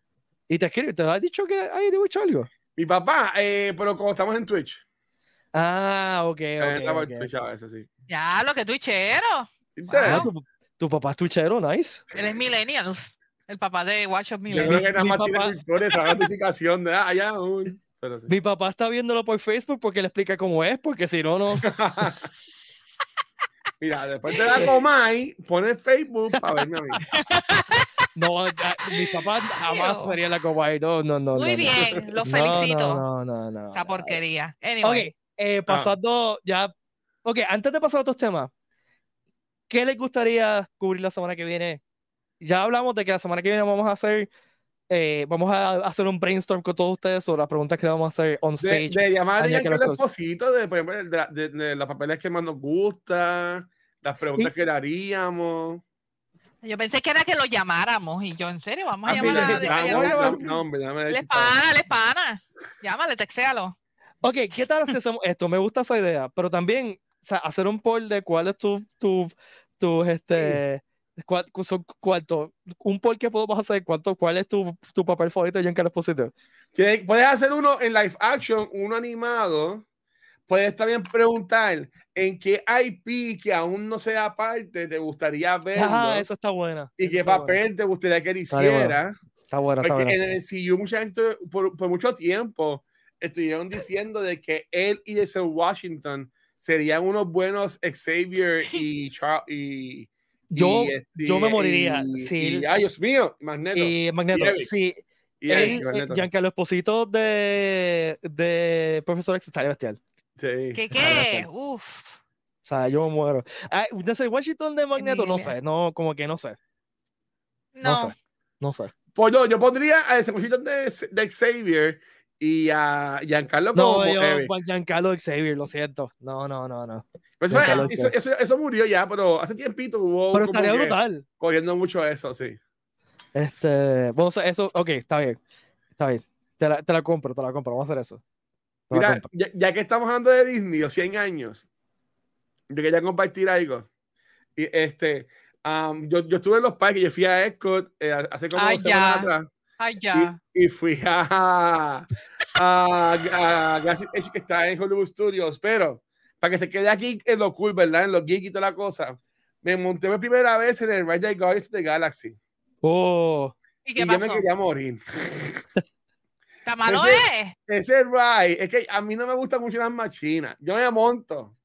Speaker 1: Y te escribe, te ha dicho que hay de algo.
Speaker 3: Mi papá, eh, pero como estamos en Twitch,
Speaker 1: Ah, ok, ok.
Speaker 3: estamos
Speaker 1: ok,
Speaker 3: en Twitch
Speaker 1: ok.
Speaker 3: a veces, sí.
Speaker 2: Ya, lo que tuichero.
Speaker 1: Ah,
Speaker 2: Wow.
Speaker 1: tu, tu papá es tuchero, nice.
Speaker 2: Él es millennials. El papá de Watch of
Speaker 3: Yo
Speaker 2: Millennials.
Speaker 3: creo que nada
Speaker 1: mi
Speaker 3: más tiene
Speaker 1: papá-
Speaker 3: cultura esa notificación de ah, sí.
Speaker 1: Mi papá está viéndolo por Facebook porque le explica cómo es, porque si no, no.
Speaker 3: Mira, después de la Comay, pone Facebook para verme a mí.
Speaker 1: No, mis papás jamás
Speaker 2: Ew.
Speaker 1: verían la copa No, no, no.
Speaker 2: Muy
Speaker 1: no, no.
Speaker 2: bien, los felicito.
Speaker 1: No, no, no. no,
Speaker 2: Esa porquería. Anyway.
Speaker 1: Eh, pasando ya. Ok, antes de pasar a otros temas, ¿qué les gustaría cubrir la semana que viene? Ya hablamos de que la semana que viene vamos a hacer. eh, vamos a hacer un brainstorm con todos ustedes sobre las preguntas que vamos a hacer on
Speaker 3: De,
Speaker 1: stage.
Speaker 3: de llamar a
Speaker 1: que
Speaker 3: Giancarlo
Speaker 1: los.
Speaker 3: Esposito, de, por ejemplo, de, de- de los papeles que más nos gusta, las preguntas
Speaker 1: Y-
Speaker 3: que le haríamos.
Speaker 2: Yo pensé que era que lo llamáramos y yo, en serio, vamos a
Speaker 3: Ah, sí,
Speaker 2: llamar a,
Speaker 3: le-
Speaker 2: a-
Speaker 3: ya,
Speaker 2: a-
Speaker 3: no, hombre, déjame
Speaker 2: Le
Speaker 3: decir,
Speaker 2: pana, le pana. Llámale, texéalo.
Speaker 1: Ok, ¿qué tal si hacemos esto? Me gusta esa idea, pero también o sea, hacer un poll de cuál es tu, tu, tu este, cuál, cu- son cuánto, un poll que podemos hacer, cuánto, cuál es tu, tu papel favorito de Giancarlo Esposito.
Speaker 3: Tiene- Puedes hacer uno en live action, uno animado. Puedes también preguntar en qué IP que aún no sea parte te gustaría verlo
Speaker 1: Ah, esa está buena.
Speaker 3: y qué
Speaker 1: está buena.
Speaker 3: papel te gustaría que él
Speaker 1: Está bien,
Speaker 3: hiciera.
Speaker 1: Está buena, está
Speaker 3: Porque
Speaker 1: buena.
Speaker 3: en el MCU mucha gente por, por mucho tiempo estuvieron diciendo de que él y ese Washington serían unos buenos Xavier y Charles y,
Speaker 1: Yo,
Speaker 3: y, este,
Speaker 1: yo me moriría
Speaker 3: y-
Speaker 1: si
Speaker 3: y-
Speaker 1: él-
Speaker 3: ay Dios mío Magneto y,
Speaker 1: y Magneto,
Speaker 3: Eric.
Speaker 1: sí,
Speaker 3: Eric,
Speaker 1: él, eh,
Speaker 3: Magneto.
Speaker 1: Giancarlo Esposito de, de Profesor X estaría bestial.
Speaker 3: Sí.
Speaker 2: ¿Qué qué?
Speaker 1: bestial.
Speaker 2: Uf.
Speaker 1: O sea, yo me muero. Ah, desde Washington de Magneto, no sé, no, como que no sé,
Speaker 2: No.
Speaker 1: no sé, no sé.
Speaker 3: Pues yo, yo pondría a ese muchachito de, de Xavier y a Giancarlo
Speaker 1: No,
Speaker 3: como
Speaker 1: yo. Juan Giancarlo Xavier, lo siento. No, no, no, no.
Speaker 3: Pues fue- eso, eso, eso murió ya, pero hace tiempito hubo
Speaker 1: Pero estaría brutal.
Speaker 3: corriendo mucho eso, sí.
Speaker 1: Este, vamos a eso, ok, está bien. Está bien. Te la, te la compro, te la compro, vamos a hacer eso. Te
Speaker 3: Mira, ya, ya que estamos hablando de Disney, o 100 años, yo quería compartir algo. Y este, am, yo, yo estuve en los parques, yo fui a Epcot eh, hace como
Speaker 2: Ay,
Speaker 3: dos semanas
Speaker 2: ya.
Speaker 3: atrás.
Speaker 2: Ay, ya.
Speaker 3: y, y fui a, a, a Galaxy Edge que está en Hollywood Studios, pero para que se quede aquí en lo cool, ¿verdad? En lo geek y toda la cosa, me monté por primera vez en el Ride de Guardians of the Galaxy
Speaker 1: Oh,
Speaker 2: ¿Y
Speaker 3: y
Speaker 2: qué
Speaker 3: yo me
Speaker 2: pasó?
Speaker 3: quería morir.
Speaker 2: ¿Está malo
Speaker 3: Ese-
Speaker 2: es?
Speaker 3: Ese ride, es que a mí no me gustan mucho las machinas. Yo me monto.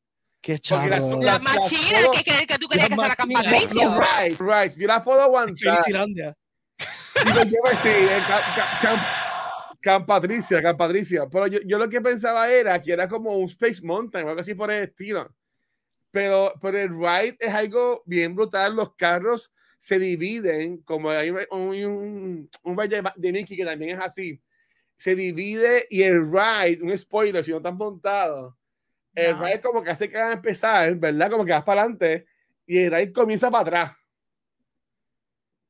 Speaker 1: qué
Speaker 3: Porque las-.
Speaker 2: Las
Speaker 3: las- las
Speaker 2: machinas
Speaker 3: puedo-
Speaker 2: que, que, que tú querías que
Speaker 1: las
Speaker 2: Camp
Speaker 1: machinas.
Speaker 2: Patricio.
Speaker 3: Rides, rides, yo las puedo aguantar. Sí, eh, Ca- Ca- Camp, Camp Patricia, Camp Patricia. Pero yo, yo lo que pensaba era que era como un Space Mountain o algo así por el estilo. Pero, pero el ride es algo bien brutal. Los carros se dividen, como hay un, un, un ride de, de Mickey que también es así. Se divide y el ride, un spoiler, si no están montados, el
Speaker 2: No.
Speaker 3: ride como que hace que van a empezar, ¿verdad? Como que vas para adelante y el ride comienza para atrás.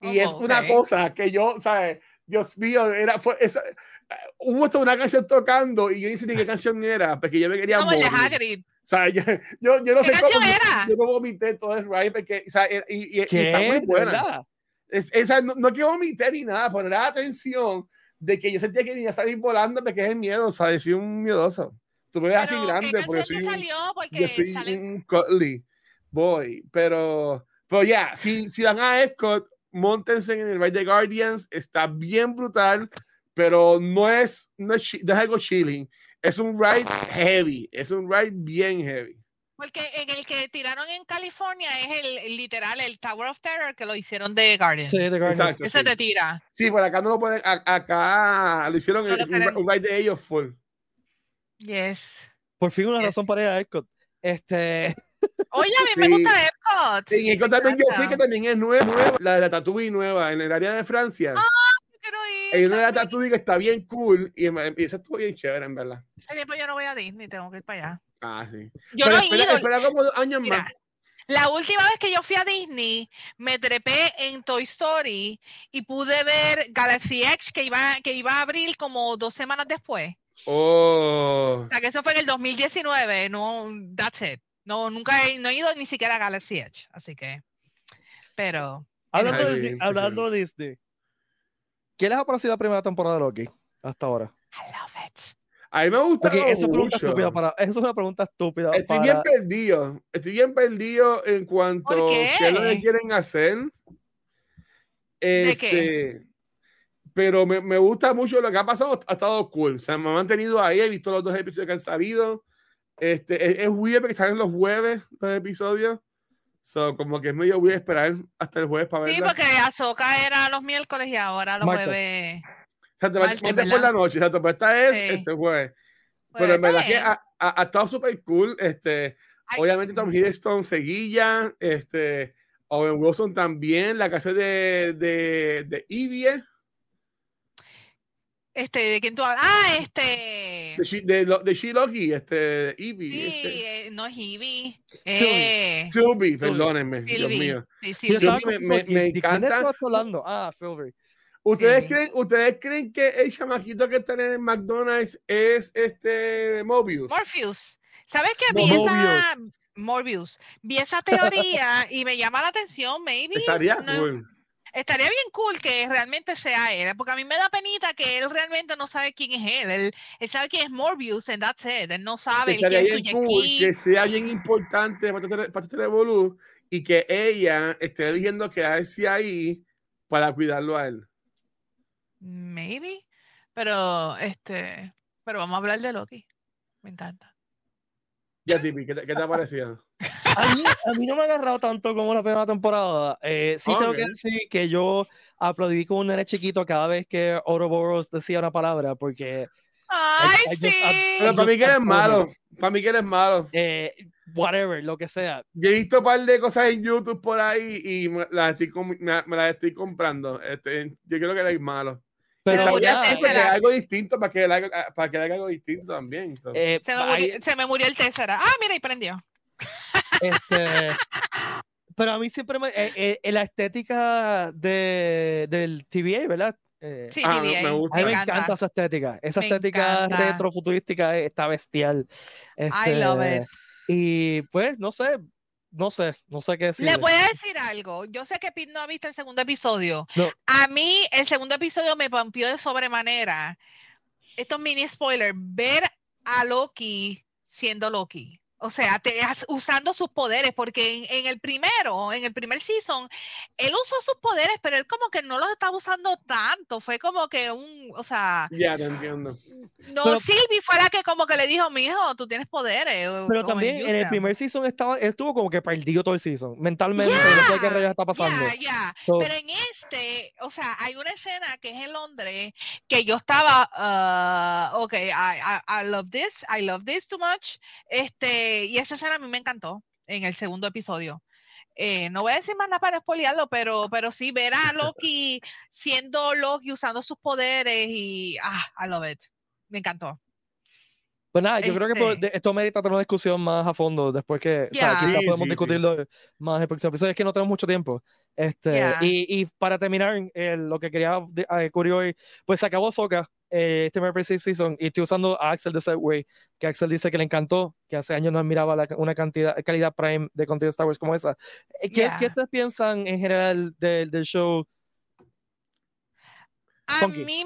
Speaker 3: Y es
Speaker 2: Oh,
Speaker 3: una cosa que yo, ¿sabes? Dios mío, era, fue, esa, hubo hasta una canción tocando y yo ni sé ni qué canción era, porque yo me quería
Speaker 2: Como el de
Speaker 3: morir.
Speaker 2: Hagrid.
Speaker 3: O sea, yo, yo, yo no
Speaker 2: ¿Qué
Speaker 3: sé cómo.
Speaker 2: era?
Speaker 3: Yo, no vomité todo el ride porque, o sea, y, y- y está muy
Speaker 1: ¿De
Speaker 3: buena. Es, esa, no, no que vomité ni nada, la atención de que yo sentía que me iba a salir volando porque es el miedo, ¿sabes? Soy un miedoso. Tú me ves así
Speaker 2: Pero, ¿qué
Speaker 3: grande porque soy un,
Speaker 2: salió? Porque
Speaker 3: yo soy
Speaker 2: sale-
Speaker 3: un cuddly boy, pero, pero ya, si, si van a Epcot, montense en el Ride de Guardians, está bien brutal, pero no es, no es, no es algo chilling, es un ride heavy, es un ride bien heavy.
Speaker 2: Porque en el que tiraron en California es el, el literal, el Tower of Terror que lo hicieron de Guardians.
Speaker 1: Sí, The Guardians.
Speaker 3: Exacto.
Speaker 2: Ese
Speaker 3: sí.
Speaker 2: te tira.
Speaker 3: Sí, por acá no lo pueden, acá lo hicieron,
Speaker 2: No lo
Speaker 3: un, ride de ellos full.
Speaker 2: Yes.
Speaker 1: Por fin una
Speaker 2: Yes.
Speaker 1: razón para ir a Epcot. Este,
Speaker 2: Oye, a mí me gusta Epcot.
Speaker 3: En
Speaker 2: Me
Speaker 3: también yo fui, que también es nueva, nueva, la de la Tatooine nueva, en el área de Francia.
Speaker 2: Yo quiero ir.
Speaker 3: Hay una de la. Tatooine que está bien cool y, y esa estuvo bien chévere, en verdad.
Speaker 2: Hace tiempo yo no voy a Disney, tengo que ir para allá.
Speaker 3: Ah, sí.
Speaker 2: Yo
Speaker 3: Pero
Speaker 2: no he
Speaker 3: espera,
Speaker 2: ido.
Speaker 3: espera como dos años
Speaker 2: Mira,
Speaker 3: más.
Speaker 2: la última vez que yo fui a Disney, me trepé en Toy Story y pude ver Galaxy Edge que iba, que iba a abrir como dos semanas después.
Speaker 3: Oh.
Speaker 2: O sea, que eso fue en el 2019. No, that's it. No, nunca he, no he ido ni siquiera a Galaxy Edge. Así que, pero,
Speaker 1: hablando, de,
Speaker 3: bien,
Speaker 1: hablando de Disney, ¿qué les ha parecido la primera temporada de Loki hasta ahora?
Speaker 2: I love it.
Speaker 3: A mí me gusta
Speaker 1: Ok, esa es una pregunta
Speaker 3: mucho.
Speaker 1: estúpida para, esa es una pregunta estúpida
Speaker 3: Estoy
Speaker 1: para-
Speaker 3: bien perdido. Estoy bien perdido en cuanto
Speaker 2: ¿Por
Speaker 3: a qué es lo que
Speaker 2: qué?
Speaker 3: quieren hacer.
Speaker 2: ¿De qué?
Speaker 3: Este, Pero me, me gusta mucho lo que ha pasado. Ha estado cool. O sea, me han mantenido ahí. He visto los dos episodios que han salido. Este, es, es weird porque salen los jueves los episodios. So, como que es medio weird esperar hasta el jueves para
Speaker 2: Sí,
Speaker 3: verla.
Speaker 2: porque Ahsoka era los miércoles y ahora los
Speaker 1: Martes.
Speaker 2: jueves.
Speaker 3: O sea, te
Speaker 2: martes,
Speaker 3: después por la noche. Exacto, pero esta es
Speaker 2: Sí.
Speaker 3: este jueves.
Speaker 2: Pues,
Speaker 3: Pero en verdad que ha, ha- ha estado súper cool. Este,
Speaker 2: Ay,
Speaker 3: obviamente Tom Hiddleston seguía. Este, Owen Wilson también. La casa de, de, de Evie.
Speaker 2: Este, ¿de quién tú hablas? Ah, este.
Speaker 3: De, de, lo- de She-Loki. Este, Evie.
Speaker 2: Sí,
Speaker 3: ese.
Speaker 2: eh, no es Ivy.
Speaker 1: Sylvie.
Speaker 2: Eh,
Speaker 3: Sylvie, perdónenme. Dios mío.
Speaker 2: Sí, sí,
Speaker 3: me- me-
Speaker 1: ¿y-
Speaker 3: me encanta-
Speaker 1: hablando? Ah, Silver.
Speaker 3: ¿Ustedes,
Speaker 2: Sí.
Speaker 3: creen, ¿Ustedes creen que el chamaquito que está en el McDonald's es este Mobius?
Speaker 2: Morpheus. ¿Sabes qué?
Speaker 1: Mo-
Speaker 2: Vi esa. Morbius. Vi esa teoría y me llama la atención, maybe.
Speaker 3: Estaría
Speaker 2: no-
Speaker 3: cool.
Speaker 2: Estaría bien cool que realmente sea él, porque a mí me da penita que él realmente no sabe quién es él. Él, él sabe quién es Morbius, and that's it. Él no sabe
Speaker 3: Estaría
Speaker 2: quién es
Speaker 3: cool que sea bien importante para para Revolú y que ella esté eligiendo quedarse ahí para cuidarlo a él.
Speaker 2: Maybe. Pero, este. Pero vamos a hablar de Loki. Me encanta.
Speaker 3: Ya, Tipi, ¿qué te, qué te ha parecido?
Speaker 1: A mí, a mí no me ha agarrado tanto como la primera temporada. Eh, sí tengo que decir que yo aplaudí como un nene chiquito cada vez que Ouroboros decía una palabra, porque
Speaker 2: ¡Ay,
Speaker 1: I just-
Speaker 2: sí!
Speaker 3: Pero para mí que eres malo. Para mí que eres malo.
Speaker 1: eh, whatever, lo que sea.
Speaker 3: Yo he visto un par de cosas en YouTube por ahí y me las estoy, com- me, me las estoy comprando. Este, yo creo que eres malo.
Speaker 1: Pero
Speaker 2: me murió
Speaker 1: ya,
Speaker 3: Porque
Speaker 2: Tesseract.
Speaker 3: algo distinto para que él haga, para que él haga algo distinto también. so.
Speaker 1: eh,
Speaker 2: Se me,
Speaker 1: hay-
Speaker 2: murió, se me murió el Tesseract. Ah, mira, y prendió.
Speaker 1: este, pero a mí siempre me, eh, eh, la estética de, del TVA, ¿verdad? Eh,
Speaker 2: Sí,
Speaker 3: Ah,
Speaker 2: TVA,
Speaker 3: me gusta.
Speaker 1: A mí me
Speaker 2: encanta.
Speaker 1: encanta esa estética. Esa
Speaker 2: Me
Speaker 1: estética
Speaker 2: encanta.
Speaker 1: retrofuturística está bestial.
Speaker 2: I love
Speaker 1: Este,
Speaker 2: it.
Speaker 1: Y pues, no sé, no sé, no sé qué decir.
Speaker 2: Le voy a decir algo. Yo sé que Pete no ha visto el segundo episodio.
Speaker 1: No.
Speaker 2: A mí, el segundo episodio me pompió de sobremanera. Estos mini spoilers. Ver a Loki siendo Loki. O sea, te, usando sus poderes, porque en, en el primero, en el primer season, él usó sus poderes, pero él como que no los estaba usando tanto. Fue como que un, o sea,
Speaker 3: Ya, te entiendo.
Speaker 2: no,
Speaker 1: Pero-
Speaker 2: Sylvie fue la que como que le dijo, mijo, tú tienes poderes.
Speaker 1: Pero también en el
Speaker 2: Yuya".
Speaker 1: primer season estaba, él estuvo como que perdido todo el season. Mentalmente, no sé qué rayos está pasando.
Speaker 2: Ya, ya.
Speaker 1: So-
Speaker 2: Pero en este, o sea, hay una escena que es en Londres que yo estaba, ah, ok, I, I, I love this, I love this too much. Este, y esa escena a mí me encantó en el segundo episodio. Eh, no voy a decir más nada para spoilearlo, pero, pero sí ver a Loki siendo Loki usando sus poderes y ah, I love it. Me encantó.
Speaker 1: Pues nada, yo creo que
Speaker 2: Este-
Speaker 1: esto merita tener una discusión más a fondo después que, o sea,
Speaker 2: Ya.
Speaker 1: quizás
Speaker 3: Sí,
Speaker 1: podemos
Speaker 3: sí, sí.
Speaker 1: discutirlo más en el próximo episodio. Es que no tenemos mucho tiempo. Este,
Speaker 2: Ya.
Speaker 1: y, y para terminar, eh, lo que quería eh, cubrir hoy, pues se acabó Soca eh, este primer season y estoy usando a Axel de Segway, que Axel dice que le encantó, que hace años no admiraba la- una cantidad, calidad prime de contenido de Star Wars como esa. Eh, ¿Qué. ¿qué ustedes piensan en general del, del show?
Speaker 2: A
Speaker 1: Funky.
Speaker 2: mí,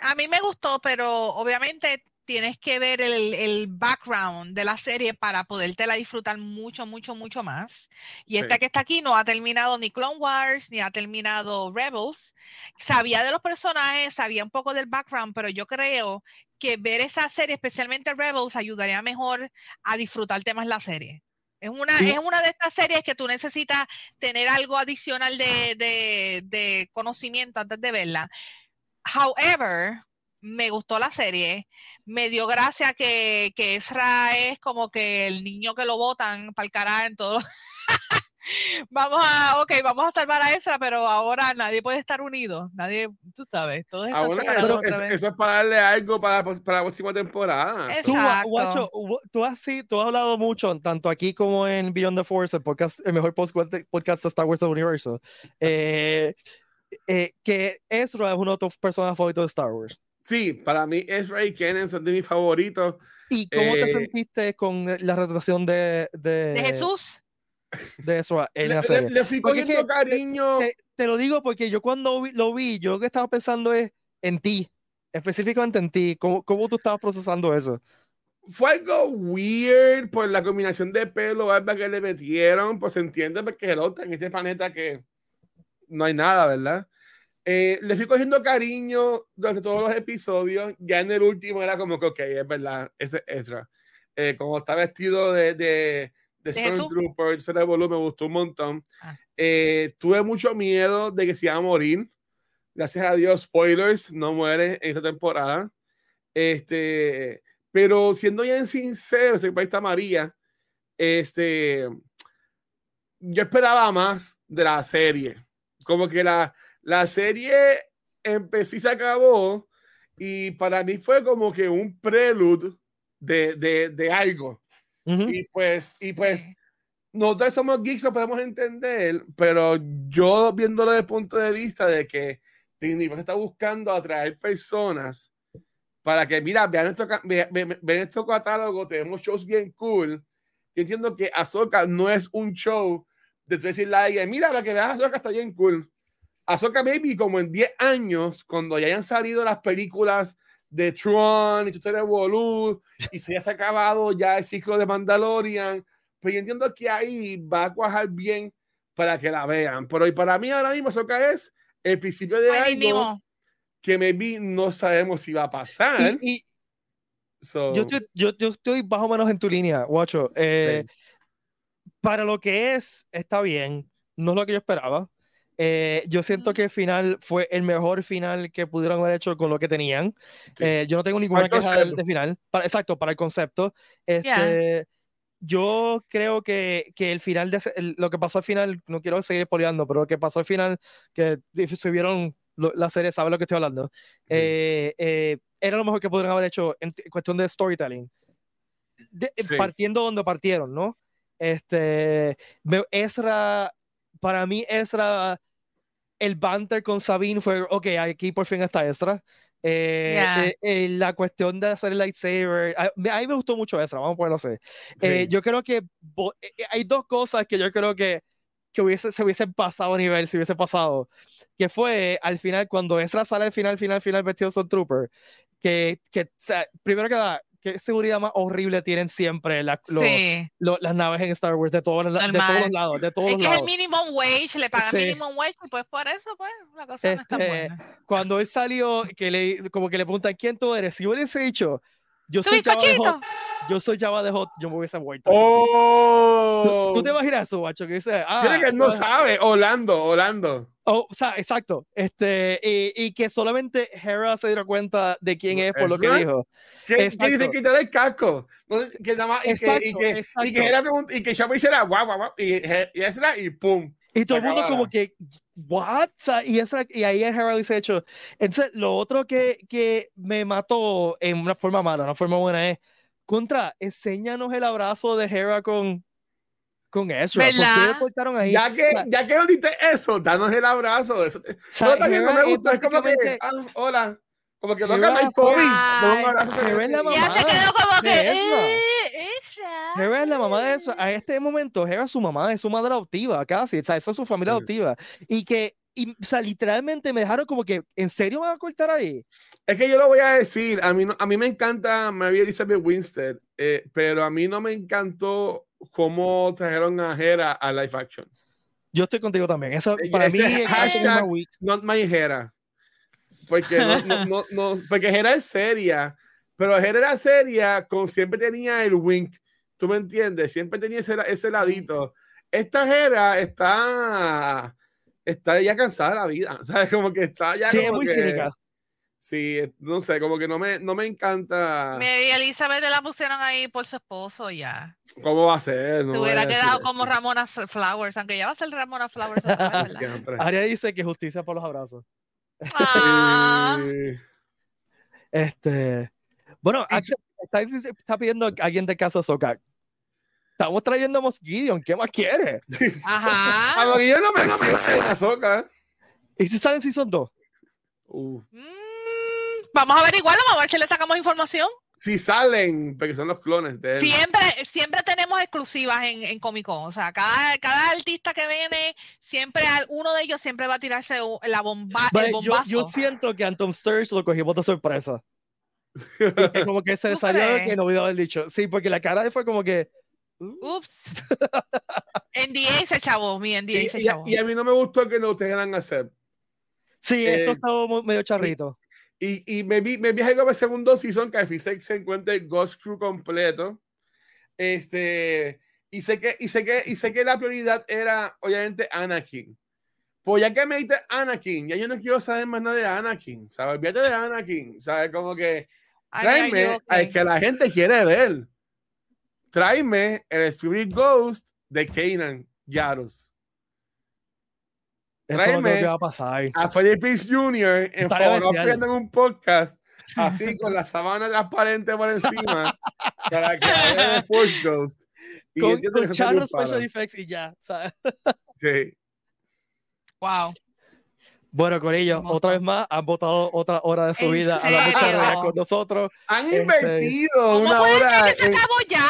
Speaker 2: a mí me gustó, pero obviamente tienes que ver el, el background de la serie para podértela disfrutar mucho, mucho, mucho más. Y esta
Speaker 3: Sí.
Speaker 2: que está aquí no ha terminado ni Clone Wars, ni ha terminado Rebels. Sabía de los personajes, sabía un poco del background, pero yo creo que ver esa serie, especialmente Rebels, ayudaría mejor a disfrutarte más la serie. Es una,
Speaker 1: Sí.
Speaker 2: es una de estas series que tú necesitas tener algo adicional de, de, de conocimiento antes de verla. However, me gustó la serie, me dio gracia que, que Ezra es como que el niño que lo botan para el carajo en todo. vamos a, ok, vamos a salvar a Ezra, pero ahora nadie puede estar unido, nadie, tú sabes, todos están
Speaker 3: bueno,
Speaker 2: separados
Speaker 3: eso, eso- eso es para darle algo para, para la próxima temporada.
Speaker 2: Es-
Speaker 1: Tú, Gua-
Speaker 2: Exacto.
Speaker 1: Guacho, gu- tú has, sí, tú has hablado mucho, tanto aquí como en Beyond the Force, el, podcast, el mejor post- podcast de Star Wars del universo, eh, eh, que Ezra es uno de tus personajes favoritos de Star Wars.
Speaker 3: Sí, para mí Ezra y Kenan son de mis favoritos.
Speaker 1: ¿Y cómo te
Speaker 3: Eh,
Speaker 1: sentiste con la retratación de, de,
Speaker 2: De Jesús,
Speaker 1: de Ezra en
Speaker 3: Le,
Speaker 1: la
Speaker 3: le-
Speaker 1: serie?
Speaker 3: le fui
Speaker 1: es
Speaker 3: cogiendo
Speaker 1: que-
Speaker 3: cariño.
Speaker 1: Te, te lo digo porque yo cuando vi- lo vi, yo lo que estaba pensando es en ti, específicamente en ti. ¿Cómo, cómo tú estabas procesando eso?
Speaker 3: Fue algo weird por la combinación de pelo alba que le metieron. Pues se entiende porque el otro en este planeta que no hay nada, ¿verdad? Eh, le fui cogiendo cariño durante todos los episodios. Ya en el último era como que, ok, es verdad, ese es Ezra. Eh, como está vestido de, de, de? Stormtrooper, ese revolú me gustó un montón.
Speaker 2: Ah.
Speaker 3: Eh, tuve mucho miedo de que se iba a morir. Gracias a Dios, spoilers, no muere en esta temporada. Este, pero siendo bien sincero, ese país está María. Este, yo esperaba más de la serie. Como que la, la serie empezó y se acabó. Y para mí fue como que un prelude de, de, de algo.
Speaker 1: Ujú.
Speaker 3: Y pues, y pues, nosotros somos geeks, lo podemos entender, pero yo viéndolo desde el punto de vista de que Disney está buscando atraer personas para que, mira, vean esto, ca- ve- ve- ven esto catálogo, tenemos shows bien cool. Yo entiendo que Ahsoka no es un show de tú decirle a alguien, mira, la que veas Ahsoka está bien cool. Ahsoka maybe como en 10 años, cuando ya hayan salido las películas de Tron y Tutorial Revolú y se haya acabado ya el ciclo de Mandalorian, pues yo entiendo que ahí va a cuajar bien para que la vean. Pero y para mí ahora mismo Ahsoka es el principio de
Speaker 2: Ay,
Speaker 3: algo que maybe no sabemos si va a pasar.
Speaker 1: Y, y
Speaker 3: So,
Speaker 1: yo, estoy, yo, yo estoy más o menos en tu línea, guacho. Eh, Para lo que es, está bien. No es lo que yo esperaba. Eh, yo siento que el final fue el mejor final que pudieron haber hecho con lo que tenían.
Speaker 3: Sí.
Speaker 1: Eh, yo no tengo ninguna
Speaker 3: Para
Speaker 1: queja del, del final. Para, exacto, para el concepto. Este, Yo creo que, que el final de el- lo que pasó al final, no quiero seguir spoileando, pero lo que pasó al final, que si vieron lo- la serie, saben lo que estoy hablando. eh, eh, era lo mejor que pudieron haber hecho en, en cuestión de storytelling. De-
Speaker 3: Sí.
Speaker 1: Partiendo donde partieron, ¿no? Este, Ezra, para mí Ezra, el banter con Sabine fue, ok, aquí por fin está Ezra. eh,
Speaker 2: Yeah.
Speaker 1: eh, eh, la cuestión de hacer el lightsaber. A, a mí me gustó mucho eso, vamos a ponerlo así. Eh,
Speaker 3: Sí.
Speaker 1: yo creo que bo- eh, eh, hay dos cosas que yo creo que, que hubiese, se hubiesen pasado a nivel, si hubiese pasado. Que fue al final, cuando Ezra sale al final, final, final vestido de Trooper, que, que o sea, primero que nada, qué seguridad más horrible tienen siempre la-
Speaker 2: Sí.
Speaker 1: las naves en Star Wars, de todos, los la- de todos
Speaker 2: Normal.
Speaker 1: los lados, de todos
Speaker 2: Es que es el
Speaker 1: lados.
Speaker 2: minimum wage, le pagan
Speaker 1: Sí.
Speaker 2: minimum wage y pues por eso, pues, la cosa no está buena.
Speaker 1: Cuando él salió, que le, como que le preguntan quién tú eres, si hubiese dicho, yo
Speaker 2: ¡Tu
Speaker 1: soy Java de Hot, yo soy Java de Hot, yo me hubiese vuelto.
Speaker 3: ¡Oh!
Speaker 1: ¿Tú, tú te imaginas eso, guacho? Que dice, ah,
Speaker 3: Tiene que él no
Speaker 1: ah,
Speaker 3: sabe. Orlando, Orlando.
Speaker 1: oh, o sea, exacto. Este, y, y que solamente Hera se dio cuenta de quién es por lo que dijo.
Speaker 3: ¿Qué, ¿Qué
Speaker 1: Exacto.
Speaker 3: dice quitar el casco? No, que nada más, y, que, y,
Speaker 1: Exacto,
Speaker 3: que, y
Speaker 1: exacto.
Speaker 3: que era pregunta- y que Chapa hiciera guau, guau, guau, y, y y pum.
Speaker 1: Y todo el
Speaker 3: Se
Speaker 1: mundo como que, ¿what? O sea, y, esa, y ahí el Hera dice hecho. Entonces, lo otro que, que me mató en una forma mala, una forma buena es, contra, enséñanos el abrazo de Hera con, con Ezra. ¿Por qué
Speaker 2: ¿Verdad?
Speaker 1: lo cortaron ahí?
Speaker 3: Ya
Speaker 1: O
Speaker 3: que,
Speaker 1: sea,
Speaker 3: ya que eso, danos el abrazo. Eso,
Speaker 1: o sea,
Speaker 3: no, también no
Speaker 1: Hera
Speaker 3: me
Speaker 1: es
Speaker 3: gusta, es como que, ah, hola. Como que loca, no hay COVID.
Speaker 1: Hera es la
Speaker 3: secreto.
Speaker 2: ya se
Speaker 1: mamá
Speaker 2: quedó como que,
Speaker 1: Ezra.
Speaker 2: "Eh, Ezra".
Speaker 1: Hera es la mamá de eso. A este momento, Hera es su mamá, es su madre adoptiva, casi. O sea, eso es su familia adoptiva. Y que, y, o sea, literalmente me dejaron como que, ¿en serio me van a cortar ahí?
Speaker 3: Es que yo lo voy a decir, a mí, no- a mí me encanta Mary Elizabeth Winstead, eh, pero a mí no me encantó cómo trajeron a Hera a live action.
Speaker 1: Yo estoy contigo también. Eso,
Speaker 3: Eh,
Speaker 1: para
Speaker 3: ese
Speaker 1: mí, es
Speaker 3: hashtag-. Not my Hera. Porque, no, no, no, no- porque Hera es seria, pero Hera era seria, con, siempre tenía el wink. ¿Tú me entiendes? Siempre tenía ese, ese ladito. Esta Hera está, está ya cansada de la vida. ¿Sabes? Como que está ya.
Speaker 1: Sí, es
Speaker 3: como
Speaker 1: muy
Speaker 3: que-
Speaker 1: cínica.
Speaker 3: Sí, no sé, como que no me, no me encanta.
Speaker 2: Mary Elizabeth la pusieron ahí por su esposo ya.
Speaker 3: ¿Cómo va a ser? No a
Speaker 2: hubiera
Speaker 3: decir
Speaker 2: quedado
Speaker 3: eso.
Speaker 2: como Ramona Flowers, aunque ya va a ser Ramona Flowers.
Speaker 1: Aria dice que justicia por los abrazos.
Speaker 2: Ah.
Speaker 1: Este. Bueno, Axel está, está pidiendo a alguien de casa Soca. Estamos trayendo a Gideon. ¿Qué más quiere?
Speaker 2: Ajá.
Speaker 3: A no me.
Speaker 1: ¿Y si salen si son dos?
Speaker 2: Mm, vamos a averiguarlo, vamos a ver si le sacamos información.
Speaker 3: Si salen, porque son los clones de él.
Speaker 2: Siempre, siempre tenemos exclusivas en, en Comic Con. O sea, cada, cada artista que viene, siempre al- uno de ellos siempre va a tirarse la bomba, el
Speaker 1: yo, siento que Anton Sturge lo cogimos de sorpresa. Y que como que se le
Speaker 2: ¿Tú
Speaker 1: salió
Speaker 2: crees?
Speaker 1: que no hubiera haber dicho. Sí, porque la cara fue como que. uh,
Speaker 2: Ups. NDA se chavó, mi NDA
Speaker 3: Y,
Speaker 2: se
Speaker 3: y-
Speaker 2: chavó.
Speaker 3: y a mí no me gustó que no te quieran hacer.
Speaker 1: Sí,
Speaker 3: Eh,
Speaker 1: eso estaba mu- medio charrito.
Speaker 3: Y, y me vi, me vi algo para el segundo season que fin se, encuentre Ghost Crew completo. Este, y sé que, y sé que, y sé que la prioridad era, obviamente, Anakin. Pues ya que me diste Anakin, ya yo no quiero saber más nada de Anakin, ¿sabes? Olvídate de Anakin, ¿sabes? Como que
Speaker 2: Ay, ay,
Speaker 3: tráeme
Speaker 2: ok.
Speaker 3: al que la gente quiere ver. Tráeme el Spirit Ghost de Kanan Yaros.
Speaker 1: Eso creo
Speaker 3: tráeme
Speaker 1: que va a pasar.
Speaker 3: A Felipe Jr. en favor en un podcast así con la sabana transparente por encima para que Force Ghost. Y
Speaker 1: Con, con charros special effects y ya. ¿sabes?
Speaker 3: Sí.
Speaker 2: Wow.
Speaker 1: Bueno, Corillo, otra vez más, han votado otra hora de su
Speaker 2: ¿En
Speaker 1: vida a la mucha
Speaker 2: serio?
Speaker 1: con nosotros.
Speaker 3: Han
Speaker 1: Este,
Speaker 3: invertido
Speaker 2: ¿Cómo
Speaker 3: una hora
Speaker 2: que se
Speaker 3: en,
Speaker 2: acabó ya?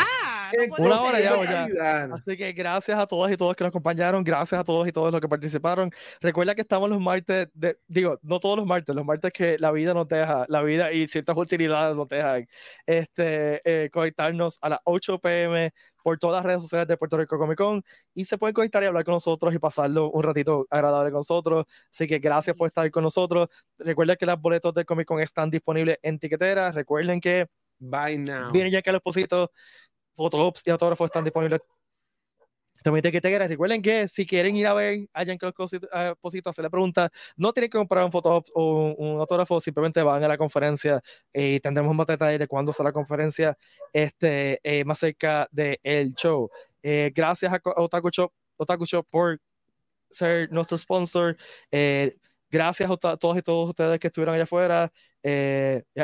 Speaker 2: No
Speaker 1: Una hora ya,
Speaker 3: de
Speaker 1: ya. Así que gracias a todas y todos que nos acompañaron, gracias a todos y todos los que participaron. Recuerda que estamos los martes, de, digo, no todos los martes, los martes que la vida nos deja, la vida y ciertas utilidades nos dejan, este, eh, conectarnos a las 8 pm por todas las redes sociales de Puerto Rico Comic Con y se pueden conectar y hablar con nosotros y pasarlo un ratito agradable con nosotros. Así que gracias por estar con nosotros. Recuerden que los boletos del Comic Con están disponibles en tiquetera. Recuerden que
Speaker 3: Bye now.
Speaker 1: Vienen ya que los positos, fotops y autógrafos están disponibles. También te que Recuerden que si quieren ir a ver a Jean-Claude Posito, hacerle preguntas, no tienen que comprar un fotop o un, un autógrafo, simplemente van a la conferencia eh, y tendremos más detalles de cuándo será la conferencia este, eh, más cerca del show. Eh, gracias a a Otaku Shop, Otaku Shop por ser nuestro sponsor. Gracias a to- todos y todos ustedes que estuvieron allá afuera. Eh,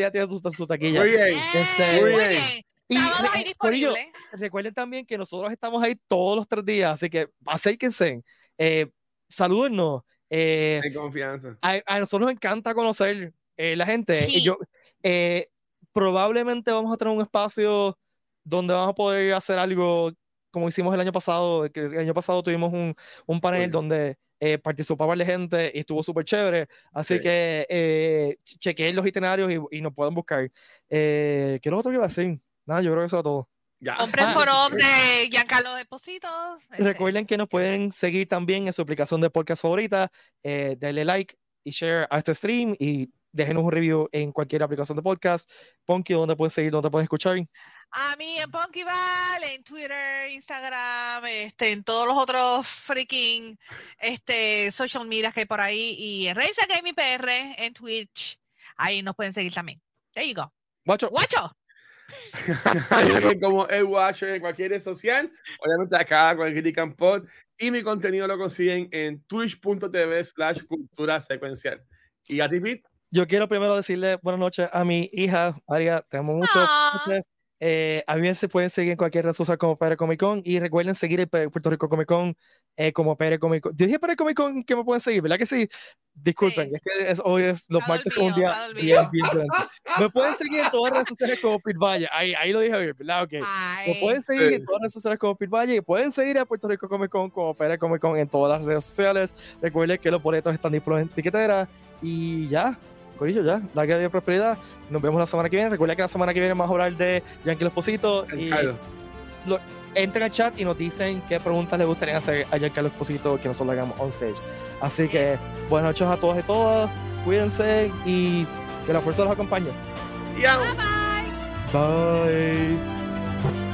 Speaker 1: ya tiene su, su taquilla.
Speaker 3: Muy bien.
Speaker 1: Este,
Speaker 2: muy
Speaker 3: muy
Speaker 2: bien.
Speaker 1: Y
Speaker 2: ahí
Speaker 1: Corillo,
Speaker 2: disponible.
Speaker 1: recuerden también que nosotros estamos ahí todos los tres días, así que acérquense, eh, salúdennos Eh,
Speaker 3: Hay confianza.
Speaker 1: a, a nosotros nos encanta conocer eh, la gente.
Speaker 2: Sí.
Speaker 1: Yo, eh, probablemente vamos a tener un espacio donde vamos a poder hacer algo como hicimos el año pasado. el año pasado tuvimos un, un panel donde eh, participó varias gente y estuvo súper chévere. Así
Speaker 3: Sí.
Speaker 1: que eh, ch- chequeen los itinerarios y, y nos pueden buscar. Eh, ¿Qué es lo otro que iba a decir? Nada, yo creo que eso es todo.
Speaker 3: Ya.
Speaker 2: Compren
Speaker 1: Ah,
Speaker 2: forum de Giancarlo Esposito. este,
Speaker 1: Recuerden que nos pueden seguir también en su aplicación de podcast favorita. Eh, denle like y share a este stream y déjenos un review en cualquier aplicación de podcast. Ponky, donde pueden seguir, donde pueden escuchar.
Speaker 2: A mí en Punkyval, en Twitter, Instagram, este, en todos los otros freaking este, social media que hay por ahí. Y en Reisa Gaming PR, en Twitch. Ahí nos pueden seguir también. There you go.
Speaker 1: Guacho,
Speaker 2: ¡Guacho!
Speaker 3: Como el Watcher en cualquier red social, obviamente acá con el Critical Pod. Y mi contenido lo consiguen en twitch.tv slash cultura secuencial. Y a ti, Pete,
Speaker 1: yo quiero primero decirle buenas noches a mi hija, María. Te amo mucho.
Speaker 2: Ah.
Speaker 1: Eh, a mí se pueden seguir en cualquier red social como PR Comic Con y recuerden seguir el Puerto Rico Comic Con eh, como PR Comic Con. Yo dije PR Comic Con que me pueden seguir, ¿verdad que sí? Disculpen,
Speaker 2: Sí.
Speaker 1: es que es- hoy es los martes son un día bien. Me pueden seguir en todas las redes sociales como Pit Valle. Ahí, ahí lo dije bien, ¿verdad? Ok. Me pueden seguir
Speaker 3: Sí.
Speaker 1: en todas las redes sociales como Pit Valle y pueden seguir a Puerto Rico Comic Con como PR Comic Con en todas las redes sociales. Recuerden que los boletos están disponibles en tiquetera y ya. Corillo, ya, la que había prosperidad. Nos vemos la semana que viene. Recuerden que la semana que viene vamos a hablar de Yankee Esposito. Y
Speaker 3: Carlos.
Speaker 1: entren al chat y nos dicen qué preguntas les gustaría hacer a Giancarlo Esposito que nosotros le hagamos on stage. Así que buenas noches a todos y todas. Cuídense y que la fuerza los acompañe.
Speaker 2: Bye bye.
Speaker 1: Bye.